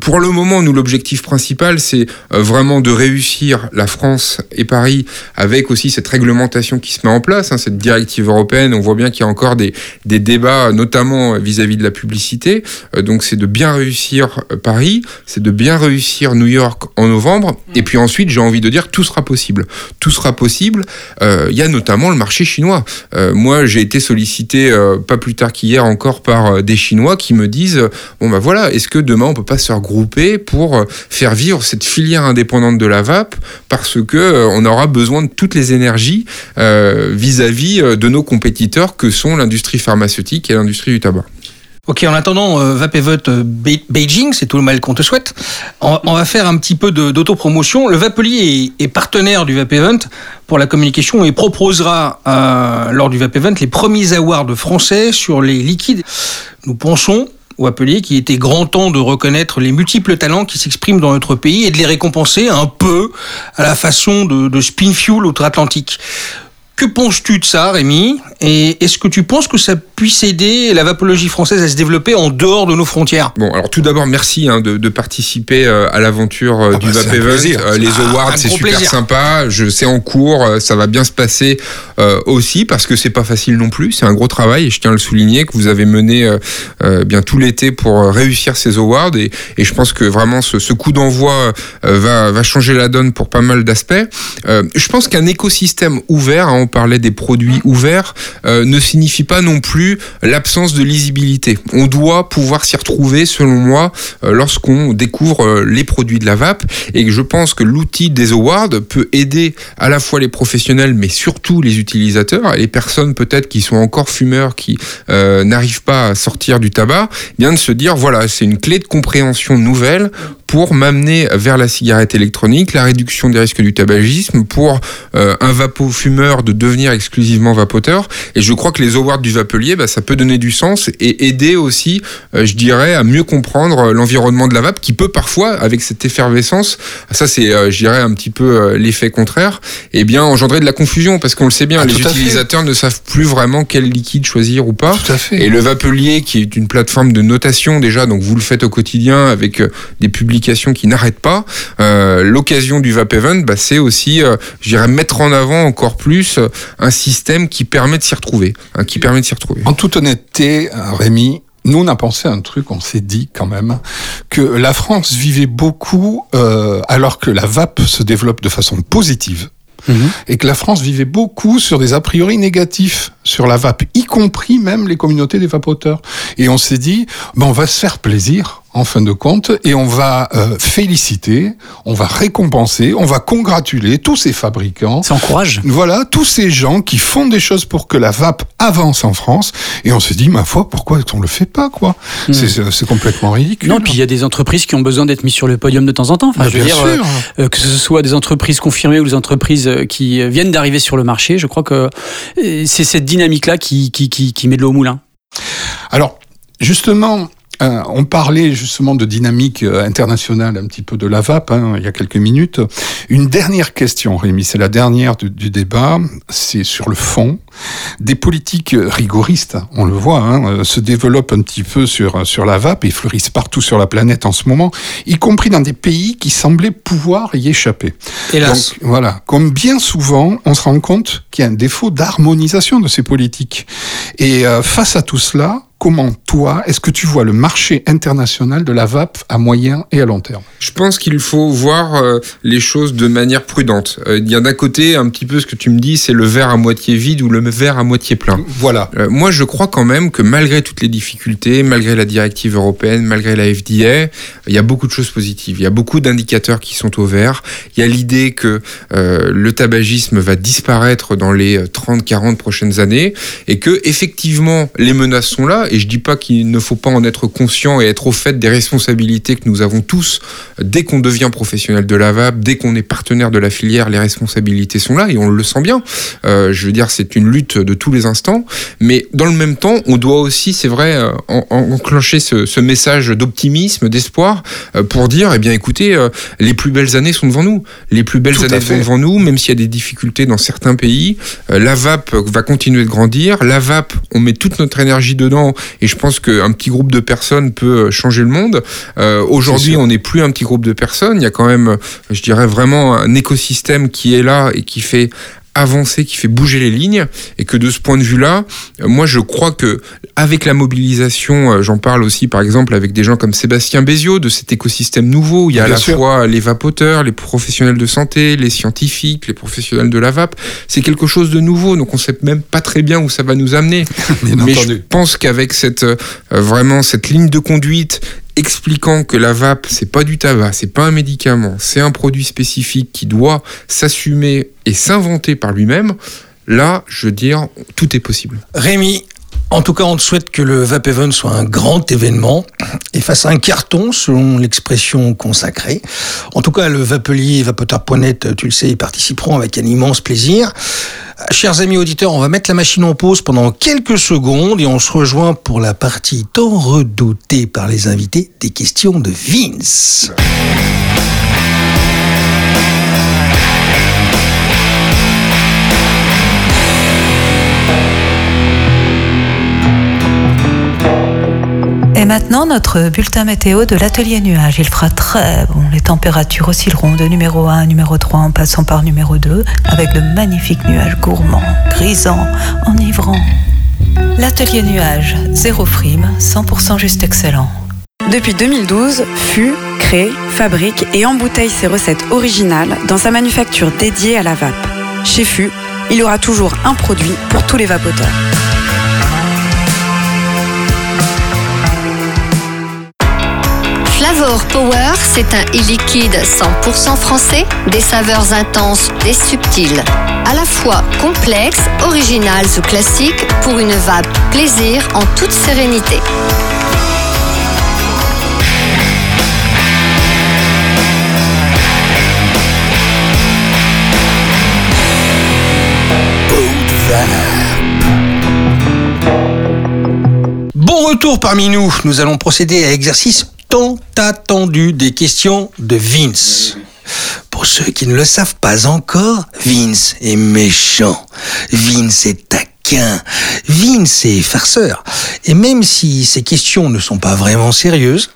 Pour le moment, nous l'objectif principal, c'est vraiment de réussir la France et Paris avec aussi cette réglementation qui se met en place, hein, cette directive européenne. On voit bien qu'il y a encore des, des débats, notamment vis-à-vis de la publicité. Euh, donc c'est de bien réussir euh, Paris, c'est de bien réussir New York en novembre. Et puis ensuite, j'ai envie de dire, tout sera possible. Tout sera possible. Euh, Il y a notamment le marché chinois. Euh, moi, j'ai été sollicité euh, pas plus tard qu'hier encore par euh, des Chinois qui me disent, euh, bon bah voilà, est-ce que demain on peut pas se regrouper pour euh, faire vivre cette filière indépendante de la vape parce que euh, on aura besoin de toutes les énergies euh, vis-à-vis euh, de nos compétiteurs que sont l'industrie pharmaceutique et l'industrie du tabac. Ok, en attendant euh, euh, Be- Beijing, c'est tout le mal qu'on te souhaite. On, va faire un petit peu d'autopromotion. Le Vapelier est, partenaire du Vape Event pour la communication et proposera euh, lors du Vape Event les premiers awards français sur les liquides. Nous pensons au Vapelier qu'il était grand temps de reconnaître les multiples talents qui s'expriment dans notre pays et de les récompenser un peu à la façon de, de Spin Fuel outre-Atlantique. Que penses-tu de ça, Rémi? Et est-ce que tu penses que ça puisse aider la vapologie française à se développer en dehors de nos frontières? Bon, alors tout d'abord, merci hein, de, de participer euh, à l'aventure euh, Ah du bah, Event. Euh, les Ah, awards, c'est super plaisir. sympa. Je sais en cours, ça va bien se passer euh, aussi parce que c'est pas facile non plus. C'est un gros travail et je tiens à le souligner que vous avez mené euh, euh, bien tout l'été pour réussir ces awards et, et je pense que vraiment ce, ce coup d'envoi euh, va, va changer la donne pour pas mal d'aspects. Euh, je pense qu'un écosystème ouvert, hein, on parlait des produits ouverts, euh, ne signifie pas non plus l'absence de lisibilité. On doit pouvoir s'y retrouver, selon moi, euh, lorsqu'on découvre euh, les produits de la vape et je pense que l'outil des awards peut aider à la fois les professionnels mais surtout les utilisateurs et les personnes peut-être qui sont encore fumeurs qui n'arrivent pas à sortir du tabac, bien de se dire voilà, c'est une clé de compréhension nouvelle pour m'amener vers la cigarette électronique, la réduction des risques du tabagisme, pour euh, un vapo-fumeur de devenir exclusivement vapoteur. Et je crois que les awards du vapelier, bah, ça peut donner du sens et aider aussi, euh, je dirais, à mieux comprendre euh, l'environnement de la vape, qui peut parfois, avec cette effervescence, ça c'est, euh, je dirais, un petit peu l'effet contraire, et bien engendrer de la confusion, parce qu'on le sait bien, Ah, les utilisateurs ne savent plus vraiment quel liquide choisir ou pas. Tout à fait. Et le Vapelier, qui est une plateforme de notation déjà, donc vous le faites au quotidien avec des publications qui n'arrêtent pas. Euh, L'occasion du Vape Event, bah, c'est aussi, euh, je dirais, mettre en avant encore plus euh, un système qui permet de s'y retrouver, hein, qui permet de s'y retrouver. En toute honnêteté, euh, Rémi, nous on a pensé à un truc, on s'est dit quand même que la France vivait beaucoup euh, alors que la vape se développe de façon positive. Et que la France vivait beaucoup sur des a priori négatifs sur la vape, y compris même les communautés des vapoteurs. Et on s'est dit, ben on va se faire plaisir, en fin de compte, et on va euh, féliciter, on va récompenser, on va congratuler tous ces fabricants. Ça encourage. Voilà, tous ces gens qui font des choses pour que la vape avance en France, et on se dit, ma foi, pourquoi on le fait pas, quoi? Hmm. C'est- C'est complètement ridicule. Non, puis il y a des entreprises qui ont besoin d'être mises sur le podium de temps en temps. Enfin, Bah, je veux bien dire, sûr. euh, euh, que ce soit des entreprises confirmées ou des entreprises euh, qui euh, viennent d'arriver sur le marché, je crois que euh, c'est cette dynamique-là qui, qui, qui, qui met de l'eau au moulin. Alors, justement, euh, on parlait justement de dynamique euh, internationale un petit peu de la VAP hein, il y a quelques minutes. Une dernière question, Rémi, c'est la dernière du, du débat, c'est sur le fond. Des politiques rigoristes, on le voit, hein, euh, se développent un petit peu sur, sur la VAP et fleurissent partout sur la planète en ce moment, y compris dans des pays qui semblaient pouvoir y échapper. Hélas. Donc, voilà, comme bien souvent, on se rend compte qu'il y a un défaut d'harmonisation de ces politiques. Et euh, face à tout cela, comment toi, est-ce que tu vois le marché international de la vape à moyen et à long terme? Je pense qu'il faut voir euh, les choses de manière prudente. Euh, Il y a d'un côté un petit peu ce que tu me dis, c'est le verre à moitié vide ou le verre à moitié plein. Voilà. Euh, moi, je crois quand même que malgré toutes les difficultés, malgré la directive européenne, malgré la FDA, il y a beaucoup de choses positives. Il y a beaucoup d'indicateurs qui sont au vert. Il y a l'idée que le tabagisme va disparaître dans les 30-40 prochaines années et que effectivement les menaces sont là. Et je dis pas qu'il ne faut pas en être conscient et être au fait des responsabilités que nous avons tous dès qu'on devient professionnel de la vape, dès qu'on est partenaire de la filière, les responsabilités sont là et on le sent bien. Euh, je veux dire, c'est une lutte de tous les instants. Mais dans le même temps, on doit aussi, c'est vrai, euh, en- en- enclencher ce, ce message d'optimisme, d'espoir, euh, pour dire, eh bien, écoutez, les plus belles années sont devant nous. Les plus belles Tout années sont devant nous, même s'il y a des difficultés dans certains pays. La vape va continuer de grandir. La vape, on met toute notre énergie dedans, et je pense qu'un petit groupe de personnes peut euh, changer le monde. Euh, Aujourd'hui, on n'est plus un petit groupe de personnes. Il y a quand même, euh, je dirais, vraiment un écosystème qui est là et qui fait avancer, qui fait bouger les lignes, et que de ce point de vue-là, euh, moi je crois que avec la mobilisation, euh, j'en parle aussi par exemple avec des gens comme Sébastien Béziot de cet écosystème nouveau, où il y a à la sûr. fois les vapoteurs, les professionnels de santé, les scientifiques, les professionnels de la vape, c'est quelque chose de nouveau, donc on sait même pas très bien où ça va nous amener. Mais je pense qu'avec cette euh, vraiment cette ligne de conduite expliquant que la vape c'est pas du tabac, c'est pas un médicament, c'est un produit spécifique qui doit s'assumer et s'inventer par lui-même, là, je veux dire, tout est possible. Rémi, en tout cas, on te souhaite que le Vape Event soit un grand événement et fasse un carton, selon l'expression consacrée. En tout cas, le Vapelier et Vapoteur.net, tu le sais, y participeront avec un immense plaisir. Euh, Chers amis auditeurs, on va mettre la machine en pause pendant quelques secondes et on se rejoint pour la partie tant redoutée par les invités des questions de Vince. Maintenant, notre bulletin météo de l'atelier nuage. Il fera très bon. Les températures oscilleront de numéro 1 à numéro 3 en passant par numéro 2 avec de magnifiques nuages gourmands, grisants, enivrants. L'atelier nuage, zéro frime, 100% juste excellent. Depuis 2012, FU crée, fabrique et embouteille ses recettes originales dans sa manufacture dédiée à la vape. Chez FU, il aura toujours un produit pour tous les vapoteurs. Flavor Power, c'est un e-liquide 100% français, des saveurs intenses, des subtiles. À la fois complexes, originales ou classiques, pour une vape plaisir en toute sérénité. Bon retour parmi nous. Nous allons procéder à l'exercice tant attendu des questions de Vince. Pour ceux qui ne le savent pas encore, Vince est méchant. Vince est taquin. Vince est farceur. Et même si ces questions ne sont pas vraiment sérieuses,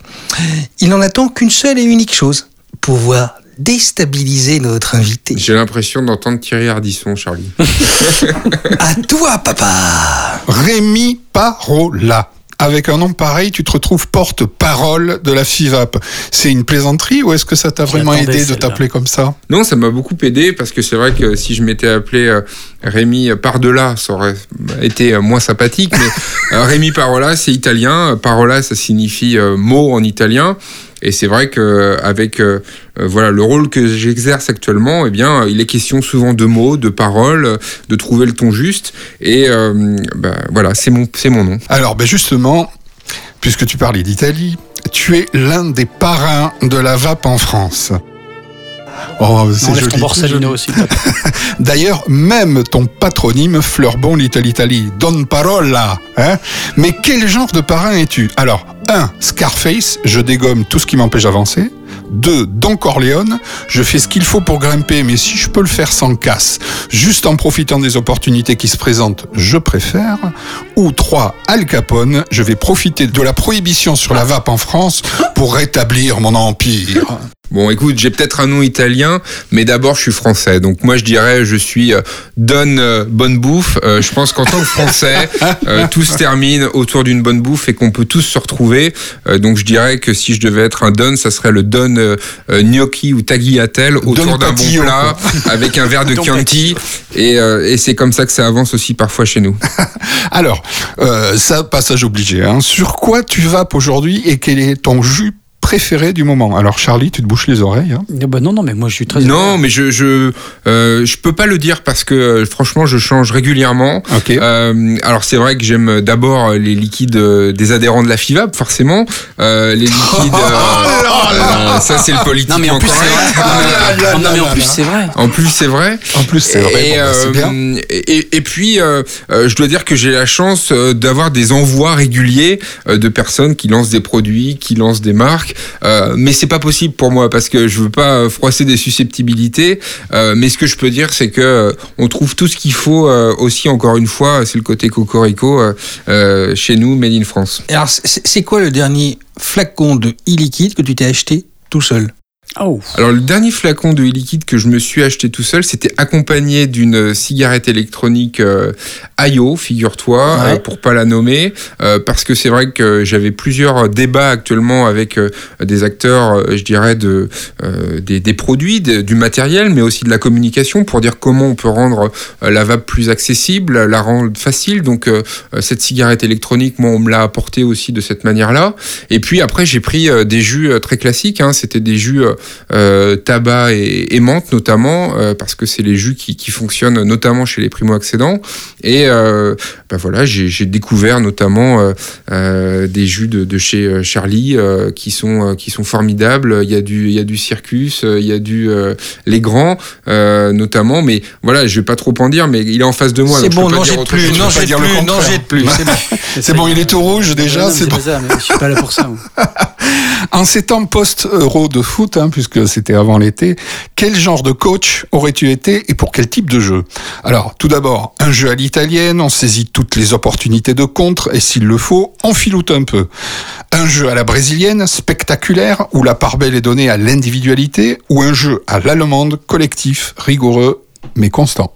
il n'en attend qu'une seule et unique chose. Pouvoir déstabiliser notre invité. J'ai l'impression d'entendre Thierry Ardisson, Charlie. À toi, papa Rémi Parola. Avec un nom pareil, tu te retrouves porte-parole de la FIVAP. C'est une plaisanterie ou est-ce que ça t'a vraiment aidé de t'appeler comme ça? Non, ça m'a beaucoup aidé parce que c'est vrai que si je m'étais appelé euh, Rémi Par-delà, ça aurait été euh, moins sympathique. Mais euh, Rémi Parola, c'est italien. Parola, ça signifie mot en italien. Et c'est vrai que avec euh, euh, voilà le rôle que j'exerce actuellement, eh bien, il est question souvent de mots, de paroles, de trouver le ton juste. Et euh, bah, voilà, c'est mon c'est mon nom. Alors, ben justement, puisque tu parlais d'Italie, tu es l'un des parrains de la vape en France. Oh, c'est joli. ton Borsalino aussi. D'ailleurs, même ton patronyme fleure bon l'Italie-Italie. Don Parola. Hein Mais quel genre de parrain es-tu? Alors, 1. Scarface, je dégomme tout ce qui m'empêche d'avancer. 2. Don Corleone, je fais ce qu'il faut pour grimper, mais si je peux le faire sans casse, juste en profitant des opportunités qui se présentent, je préfère. Ou 3. Al Capone, je vais profiter de la prohibition sur la vape en France pour rétablir mon empire. Bon, écoute, j'ai peut-être un nom italien, mais d'abord, je suis français. Donc, moi, je dirais, je suis euh, Don euh, Bonne Bouffe. Euh, je pense qu'en tant que Français, euh, tout se termine autour d'une bonne bouffe et qu'on peut tous se retrouver. Euh, donc, je dirais que si je devais être un Don, ça serait le Don euh, euh, gnocchi ou tagliatelle autour d'un bon plat avec un verre de Chianti. Et, euh, et c'est comme ça que ça avance aussi parfois chez nous. Alors, euh, ça, passage obligé. Hein. Sur quoi tu vapes aujourd'hui et quel est ton jus préféré du moment Alors, Charlie, tu te bouches les oreilles. Hein. Bah non, non, mais moi je suis très. Non, mais je je euh, je peux pas le dire parce que euh, franchement je change régulièrement. Ok. Euh, alors c'est vrai que j'aime d'abord les liquides euh, des adhérents de la FIVAP forcément. Euh, les liquides. euh, ça c'est le politique. Non, mais en plus, c'est vrai. En plus, c'est vrai. En plus c'est vrai. En plus, c'est vrai. Et, bon, bah, bien. euh, et, et puis, euh, euh, je dois dire que j'ai la chance d'avoir des envois réguliers de personnes qui lancent des produits, qui lancent des marques. Euh, mais c'est pas possible pour moi parce que je veux pas froisser des susceptibilité. Euh, mais ce que je peux dire, c'est que on trouve tout ce qu'il faut euh, aussi. Encore une fois, c'est le côté cocorico chez nous, made in France. Alors, c'est quoi le dernier flacon de e-liquide que tu t'es acheté tout seul Oh. Alors le dernier flacon de e-liquide que je me suis acheté tout seul, c'était accompagné d'une cigarette électronique euh, Ayo, figure-toi, Ouais. euh, pour pas la nommer, euh, parce que c'est vrai que j'avais plusieurs débats actuellement avec euh, des acteurs, euh, je dirais, de, euh, des, des produits, de- du matériel, mais aussi de la communication, pour dire comment on peut rendre euh, la vape plus accessible, la rendre facile. Donc euh, euh, cette cigarette électronique, moi, on me l'a apporté aussi de cette manière-là. Et puis après, j'ai pris euh, des jus euh, très classiques. Hein. C'était des jus euh, euh, tabac et, et menthe notamment, euh, parce que c'est les jus qui, qui fonctionnent notamment chez les primo-accédants. Et euh, ben voilà, j'ai découvert notamment euh, euh, des jus de, de chez euh, Charlie euh, qui sont euh, qui sont formidables. Il y a du il y a du Circus, euh, il y a du euh, les grands euh, notamment. Mais voilà, je vais pas trop en dire, mais il est en face de moi. C'est bon, n'en jette plus, n'en jette n'en jette c'est bon. Il est tout rouge déjà, c'est bon. ça, mais je suis pas là pour ça. En ces temps post-euro de foot, hein, puisque c'était avant l'été, quel genre de coach aurais-tu été et pour quel type de jeu? Alors, tout d'abord, un jeu à l'italienne, on saisit toutes les opportunités de contre et s'il le faut, on filoute un peu. Un jeu à la brésilienne, spectaculaire, où la part belle est donnée à l'individualité, ou un jeu à l'allemande, collectif, rigoureux, mais constant?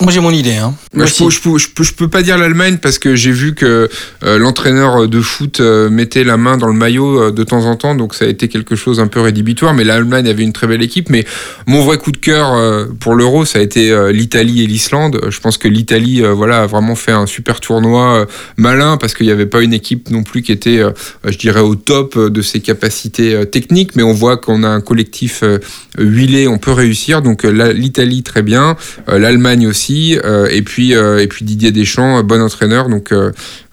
Moi, j'ai mon idée. Hein. Je, peux, je, peux, je, peux, je peux pas dire l'Allemagne parce que j'ai vu que euh, l'entraîneur de foot euh, mettait la main dans le maillot euh, de temps en temps, donc ça a été quelque chose un peu rédhibitoire. Mais l'Allemagne avait une très belle équipe. Mais mon vrai coup de cœur pour l'Euro, ça a été l'Italie et l'Islande. Je pense que l'Italie, voilà, a vraiment fait un super tournoi malin parce qu'il n'y avait pas une équipe non plus qui était, je dirais, au top de ses capacités techniques. Mais on voit qu'on a un collectif huilé, on peut réussir. Donc l'Italie très bien, l'Allemagne aussi, euh, et puis euh, et puis Didier Deschamps, euh, bon entraîneur. Donc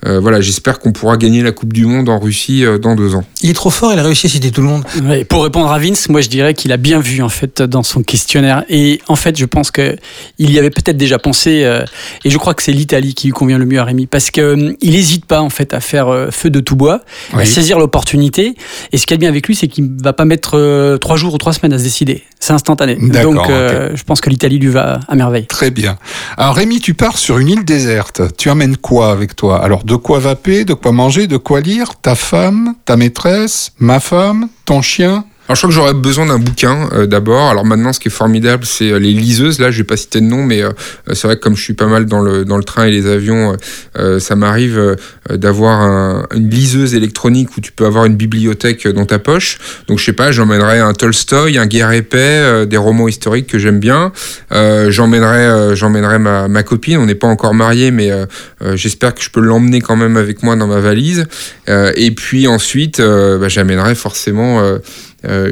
euh, voilà, j'espère qu'on pourra gagner la Coupe du Monde en Russie euh, dans deux ans. Il est trop fort, il a réussi à citer tout le monde. Ouais, pour répondre à Vince, moi je dirais qu'il a bien vu en fait dans son questionnaire et en fait je pense que il y avait peut-être déjà pensé euh, et je crois que c'est l'Italie qui lui convient le mieux à Rémi parce que euh, il n'hésite pas en fait à faire euh, feu de tout bois, à saisir l'opportunité et ce qui est bien avec lui c'est qu'il va pas mettre euh, trois jours ou trois semaines à se décider, c'est instantané. Donc euh, je pense que l'Italie lui va à merveille. Très bien. Alors Rémi, tu pars sur une île déserte. Tu amènes quoi avec toi? Alors de quoi vaper, de quoi manger, de quoi lire Ta femme, ta maîtresse, ma femme, ton chien Alors je crois que j'aurais besoin d'un bouquin euh, d'abord. Alors maintenant, ce qui est formidable, c'est euh, les liseuses. Là, je vais pas citer de nom, mais euh, c'est vrai que comme je suis pas mal dans le dans le train et les avions, euh, ça m'arrive euh, d'avoir un- une liseuse électronique où tu peux avoir une bibliothèque dans ta poche. Donc je sais pas, j'emmènerai un Tolstoy, un Guerre épais, euh, des romans historiques que j'aime bien. Euh, j'emmènerai euh, j'emmènerai ma, ma copine. On n'est pas encore mariés, mais euh, euh, j'espère que je peux l'emmener quand même avec moi dans ma valise. Euh, et puis ensuite, euh, bah, j'amènerai forcément euh, euh,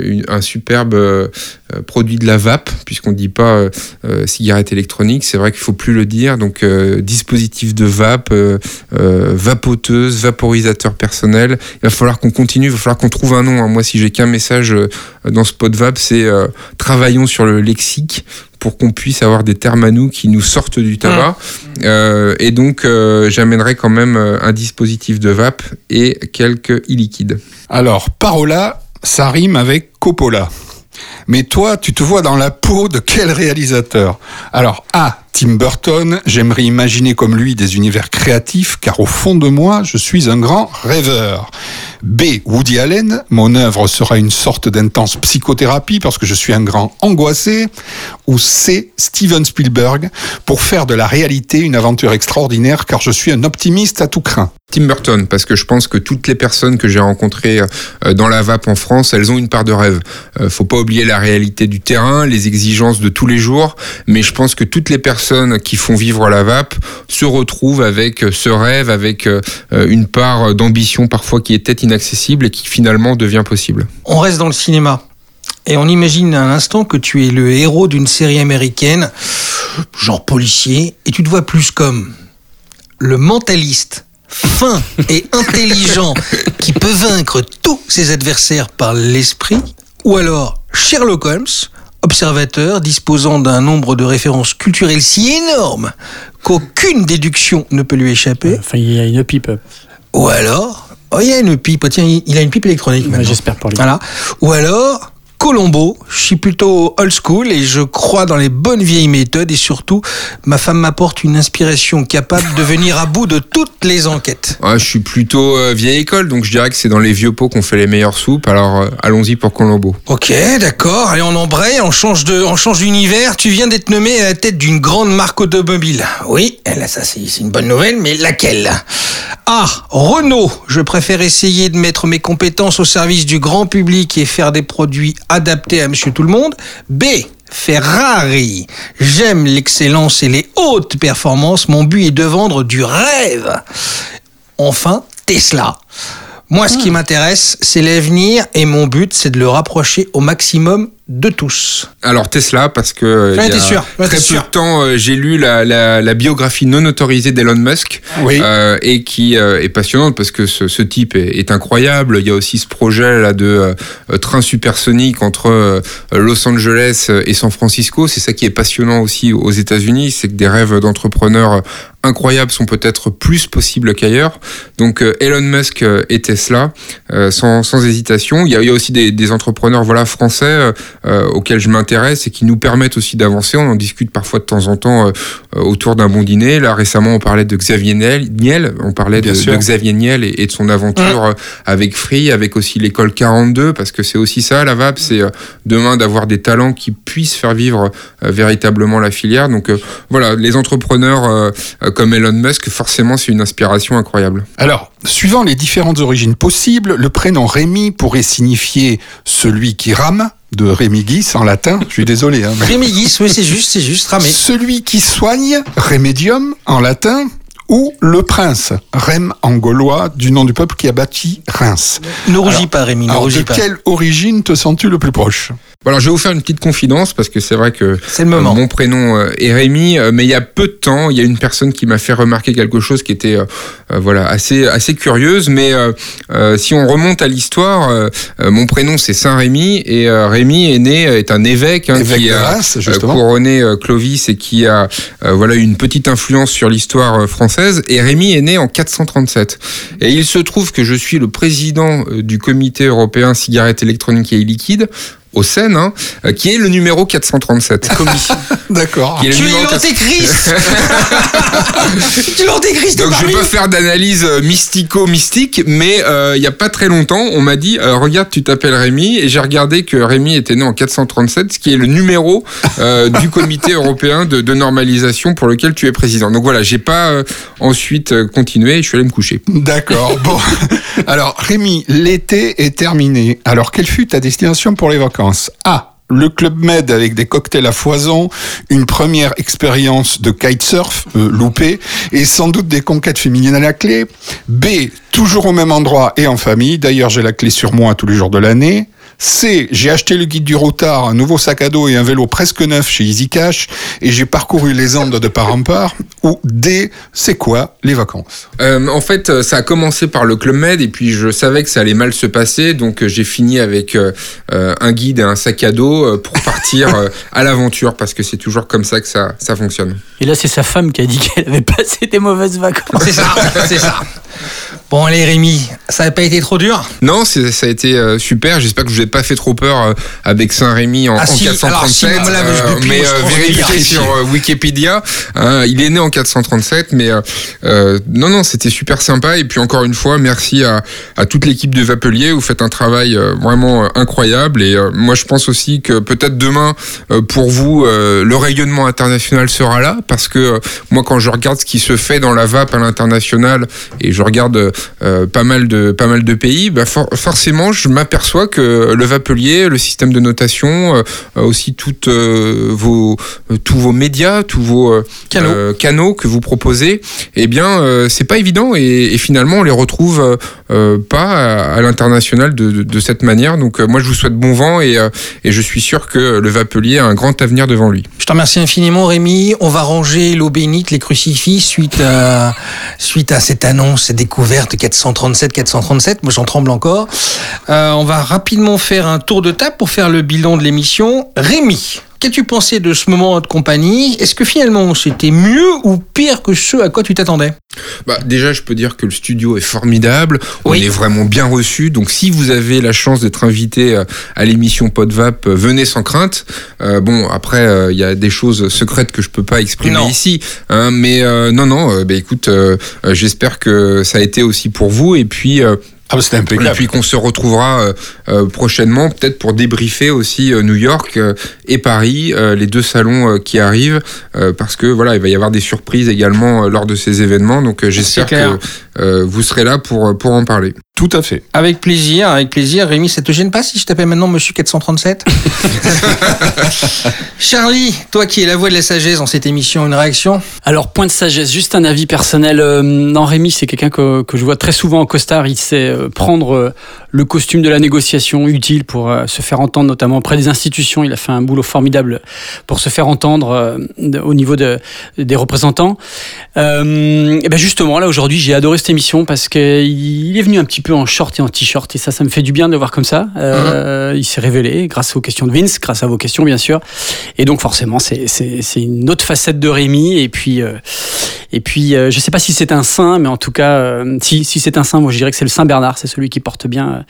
une- un superbe euh, euh, produit de la vape, puisqu'on ne dit pas euh, euh, cigarette électronique, c'est vrai qu'il faut plus le dire. Donc euh, dispositif de vape, euh, euh, vapoteuse, vaporisateur personnel. Il va falloir qu'on continue, il va falloir qu'on trouve un nom. hein. Moi, si j'ai qu'un message euh, dans ce pot de vape, c'est euh, travaillons sur le lexique pour qu'on puisse avoir des termes à nous qui nous sortent du tabac. Euh, et donc, euh, j'amènerai quand même euh, un dispositif de vape et quelques e-liquides. Alors, parola, ça rime avec Coppola. Mais toi, tu te vois dans la peau de quel réalisateur? Alors, A. Tim Burton, j'aimerais imaginer comme lui des univers créatifs, car au fond de moi, je suis un grand rêveur. B. Woody Allen, mon œuvre sera une sorte d'intense psychothérapie parce que je suis un grand angoissé. Ou C. Steven Spielberg, pour faire de la réalité une aventure extraordinaire, car je suis un optimiste à tout craint. Tim Burton, parce que je pense que toutes les personnes que j'ai rencontrées euh, dans la vape en France, elles ont une part de rêve. Euh, faut pas oublier la réalité du terrain, les exigences de tous les jours, mais je pense que toutes les personnes qui font vivre la vape se retrouvent avec euh, ce rêve, avec euh, euh, une part d'ambition parfois qui était inaccessible et qui finalement devient possible. On reste dans le cinéma. Et on imagine un instant que tu es le héros d'une série américaine, genre policier, et tu te vois plus comme le mentaliste fin et intelligent qui peut vaincre tous ses adversaires par l'esprit, ou alors Sherlock Holmes, observateur disposant d'un nombre de références culturelles si énorme qu'aucune déduction ne peut lui échapper. Enfin, il y a une pipe. Ou alors, oh, il y a une pipe, tiens, il a une pipe électronique. J'espère pour lui. Voilà. Ou alors, Colombo, je suis plutôt old school et je crois dans les bonnes vieilles méthodes et surtout, ma femme m'apporte une inspiration capable de venir à bout de toutes les enquêtes. Ouais, je suis plutôt euh, vieille école, donc je dirais que c'est dans les vieux pots qu'on fait les meilleures soupes, alors euh, allons-y pour Colombo. Ok, d'accord. Allez, on embraye, on change de, on change d'univers. Tu viens d'être nommé à la tête d'une grande marque automobile. Oui, là, ça c'est une bonne nouvelle, mais laquelle? A. Renault. Je préfère essayer de mettre mes compétences au service du grand public et faire des produits adaptés à Monsieur Tout le Monde. B. Ferrari. J'aime l'excellence et les hautes performances. Mon but est de vendre du rêve. Enfin, Tesla. Moi, ce qui m'intéresse, c'est l'avenir et mon but, c'est de le rapprocher au maximum de tous. Alors Tesla, parce que Ouais, il y a t'es sûr, ouais, très peu sûr. de temps, euh, j'ai lu la, la- la biographie non autorisée d'Elon Musk, Oui. euh, et qui euh, est passionnante parce que ce, ce type est, est incroyable. Il y a aussi ce projet là de euh, train supersonique entre euh, Los Angeles et San Francisco. C'est ça qui est passionnant aussi aux États-Unis, c'est que des rêves d'entrepreneurs incroyables sont peut-être plus possibles qu'ailleurs. Donc euh, Elon Musk euh, et Tesla, euh, sans, sans hésitation. Il y a, il y a aussi des, des entrepreneurs voilà français euh, auxquels je m'intéresse et qui nous permettent aussi d'avancer. On en discute parfois de temps en temps euh, autour d'un bon dîner. Là récemment, on parlait de Xavier Niel, on parlait de, Xavier Niel et, et de son aventure avec Free, avec aussi l'école 42, parce que c'est aussi ça la VAP, c'est demain d'avoir des talents qui puissent faire vivre euh, véritablement la filière. Donc euh, voilà, les entrepreneurs comme Elon Musk, forcément, c'est une inspiration incroyable. Alors, suivant les différentes origines possibles, le prénom Rémi pourrait signifier celui qui rame, de Rémi Guis en latin, je suis désolé. Hein, mais- Rémi Guis, oui, c'est juste, c'est juste, ramé. Celui qui soigne, Remedium en latin, ou le prince, Rem en gaulois, du nom du peuple qui a bâti Reims. Ne rougis Alors- pas, Rémi, ne Alors, rougis de pas. quelle origine te sens-tu le plus proche? Bon, alors je vais vous faire une petite confidence parce que c'est vrai que C'est le moment. euh, mon prénom euh, est Rémi, euh, mais il y a peu de temps, il y a une personne qui m'a fait remarquer quelque chose qui était euh, voilà assez assez curieuse. Mais euh, euh, si on remonte à l'histoire, mon prénom c'est Saint Rémi et Rémi est né est un évêque, hein, Évêque qui de a couronné Clovis et qui a voilà eu une petite influence sur l'histoire française. Et Rémi est né en 437. Et il se trouve que je suis le président du comité européen cigarettes électroniques et liquides au Seine, hein, euh, qui est le numéro 437. D'accord. Tu es numéro 400. l'antéchrist Tu es l'antéchrist de Donc je pas faire d'analyse euh, mystico-mystique, mais euh, il y a pas très longtemps, on m'a dit euh, regarde, tu t'appelles Rémi, et j'ai regardé que Rémi était né en 437, ce qui est le numéro euh, du comité européen de, de normalisation pour lequel tu es président. Donc voilà, j'ai pas euh, ensuite euh, continué, je suis allé me coucher. D'accord. Bon. Alors, Rémi, l'été est terminé. Alors, quelle fut ta destination pour les vacances A. Le Club Med avec des cocktails à foison, une première expérience de kitesurf euh, loupée et sans doute des conquêtes féminines à la clé. B. Toujours au même endroit et en famille. D'ailleurs, j'ai la clé sur moi tous les jours de l'année. C. J'ai acheté le guide du routard, un nouveau sac à dos et un vélo presque neuf chez Easy Cash et j'ai parcouru les Andes de part en part. Ou D. C'est quoi les vacances Euh, en fait, euh, ça a commencé par le Club Med et puis je savais que ça allait mal se passer, donc euh, j'ai fini avec euh, un guide et un sac à dos pour partir euh, à l'aventure parce que c'est toujours comme ça que ça, ça fonctionne. Et là, c'est sa femme qui a dit qu'elle avait passé des mauvaises vacances. C'est ça, c'est ça. Bon, allez, Rémi, ça n'a pas été trop dur Non, ça a été euh, super. J'espère que je vous ai pas fait trop peur euh, avec Saint-Rémy en, Ah en si, alors 437. si, là, je- depuis, mais moi, je euh, vais vérifiez sur Wikipédia. hein, il est né en 437, mais non, non, c'était super sympa. Et puis encore une fois, merci à, à toute l'équipe de Vapelier. Vous faites un travail vraiment incroyable. Et moi, je pense aussi que peut-être demain, pour vous, le rayonnement international sera là, parce que moi, quand je regarde ce qui se fait dans la vape à l'international, et je regarde euh, pas mal de pas mal de pays, bah for- forcément, je m'aperçois que le Vapelier, le système de notation, euh, euh, aussi toutes euh, vos tous vos médias, tous vos euh, Canaux. canaux que vous proposez, eh bien, euh, c'est pas évident et, et finalement, on les retrouve pas à, l'international de, cette manière. Donc, euh, moi, je vous souhaite bon vent et, euh, et je suis sûr que le Vapelier a un grand avenir devant lui. Je te remercie infiniment, Rémi. On va ranger l'eau bénite, les crucifix, suite à, suite à cette annonce, cette découverte 437, 437. Moi, j'en tremble encore. Euh, on va rapidement faire un tour de table pour faire le bilan de l'émission. Rémi, qu'as-tu pensé de ce moment de compagnie? Est-ce que finalement, c'était mieux ou pire que ce à quoi tu t'attendais? Bah, déjà, je peux dire que le studio est formidable. On Oui. est vraiment bien reçu. Donc, si vous avez la chance d'être invité euh, à l'émission Podvap, euh, venez sans crainte. Euh, bon, après, euh, il y a des choses secrètes que je peux pas exprimer Non. ici. hein, mais euh, non, non. bah, écoute, j'espère que ça a été aussi pour vous. Et puis. Ah, bah, c'était et impeccable. puis qu'on se retrouvera euh, euh, prochainement, peut-être pour débriefer aussi euh, New York euh, et Paris, euh, les deux salons euh, qui arrivent, euh, parce que voilà, il va y avoir des surprises également euh, lors de ces événements. Donc euh, j'espère que euh, vous serez là pour pour en parler. Tout à fait. Avec plaisir, avec plaisir. Rémi, ça te gêne pas si je t'appelle maintenant Monsieur 437 Charlie, toi qui es la voix de la sagesse dans cette émission, une réaction? Alors, point de sagesse, juste un avis personnel. Euh, non, Rémi, c'est quelqu'un que, que je vois très souvent en costard. Il sait euh, prendre euh, le costume de la négociation utile pour euh, se faire entendre, notamment auprès des institutions. Il a fait un boulot formidable pour se faire entendre euh, au niveau de, des représentants. Euh, et ben justement, là, aujourd'hui, j'ai adoré cette émission parce qu'il est venu un petit peu en short et en t-shirt. Et ça, ça me fait du bien de le voir comme ça. Euh, Il s'est révélé grâce aux questions de Vince, grâce à vos questions, bien sûr. Et donc, forcément, c'est une autre facette de Rémi. Et puis, euh, et puis euh, je sais pas si c'est un saint, mais en tout cas, euh, si, si c'est un saint, moi je dirais que c'est le Saint Bernard. C'est celui qui porte bien. euh,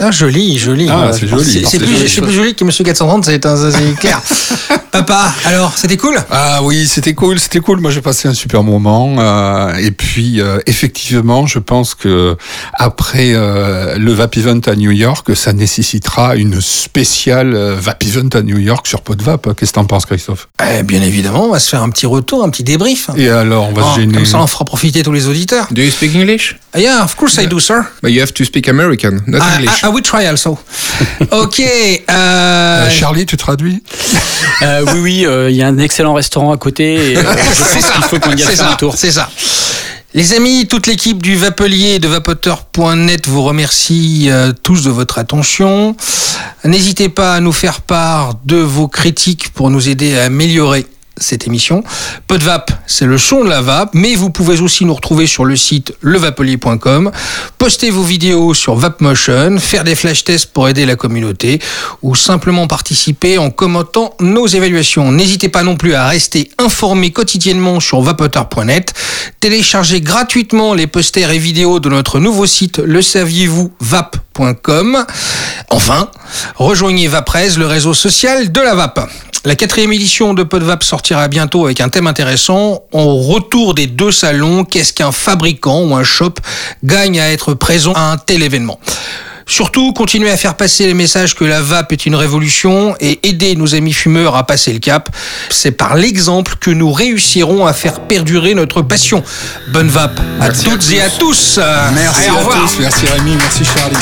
Ah, joli, joli. Ah, Ouais, c'est joli. plus, plus joli que Monsieur 430, c'est un- ça, c'est clair. Papa, alors, c'était cool? Ah oui, c'était cool, c'était cool. Moi, j'ai passé un super moment. euh, et puis, euh, effectivement, je pense que après euh, le Vap Event à New York, ça nécessitera une spéciale euh, Vap Event à New York sur Podvap. Qu'est-ce que t'en penses, Christophe? Eh, Bien évidemment, on va se faire un petit retour, un petit débrief. Et alors, on va Oh, se gêner. Comme ça, on fera profiter tous les auditeurs. Do you speak English? Yeah, of course I do, sir. But you have to speak American, not I, English. I, I will try also. ok. Euh, Euh, Charlie, tu traduis? oui, oui, euh, il y a un excellent restaurant à côté. Et, euh, je pense qu'il faut qu'on y aille faire ça, un tour. C'est ça. Les amis, toute l'équipe du Vapelier et de Vapoteur.net vous remercie euh, tous de votre attention. N'hésitez pas à nous faire part de vos critiques pour nous aider à améliorer cette émission. Podvap, c'est le son de la vape, mais vous pouvez aussi nous retrouver sur le site levapelier.com, poster vos vidéos sur Vapmotion, faire des flash tests pour aider la communauté ou simplement participer en commentant nos évaluations. N'hésitez pas non plus à rester informé quotidiennement sur vapoteur.net, téléchargez gratuitement les posters et vidéos de notre nouveau site le saviez-vous vap vapresse.com. Enfin, rejoignez Vapresse, le réseau social de la vape. La quatrième édition de Podvap sortira bientôt avec un thème intéressant. Au retour des deux salons, qu'est-ce qu'un fabricant ou un shop gagne à être présent à un tel événement? Surtout, continuez à faire passer les messages que la vape est une révolution et aider nos amis fumeurs à passer le cap. C'est par l'exemple que nous réussirons à faire perdurer notre passion. Bonne vape à Merci à toutes et à tous. Merci Allez, à tous. Merci Rémi. Merci Charlie.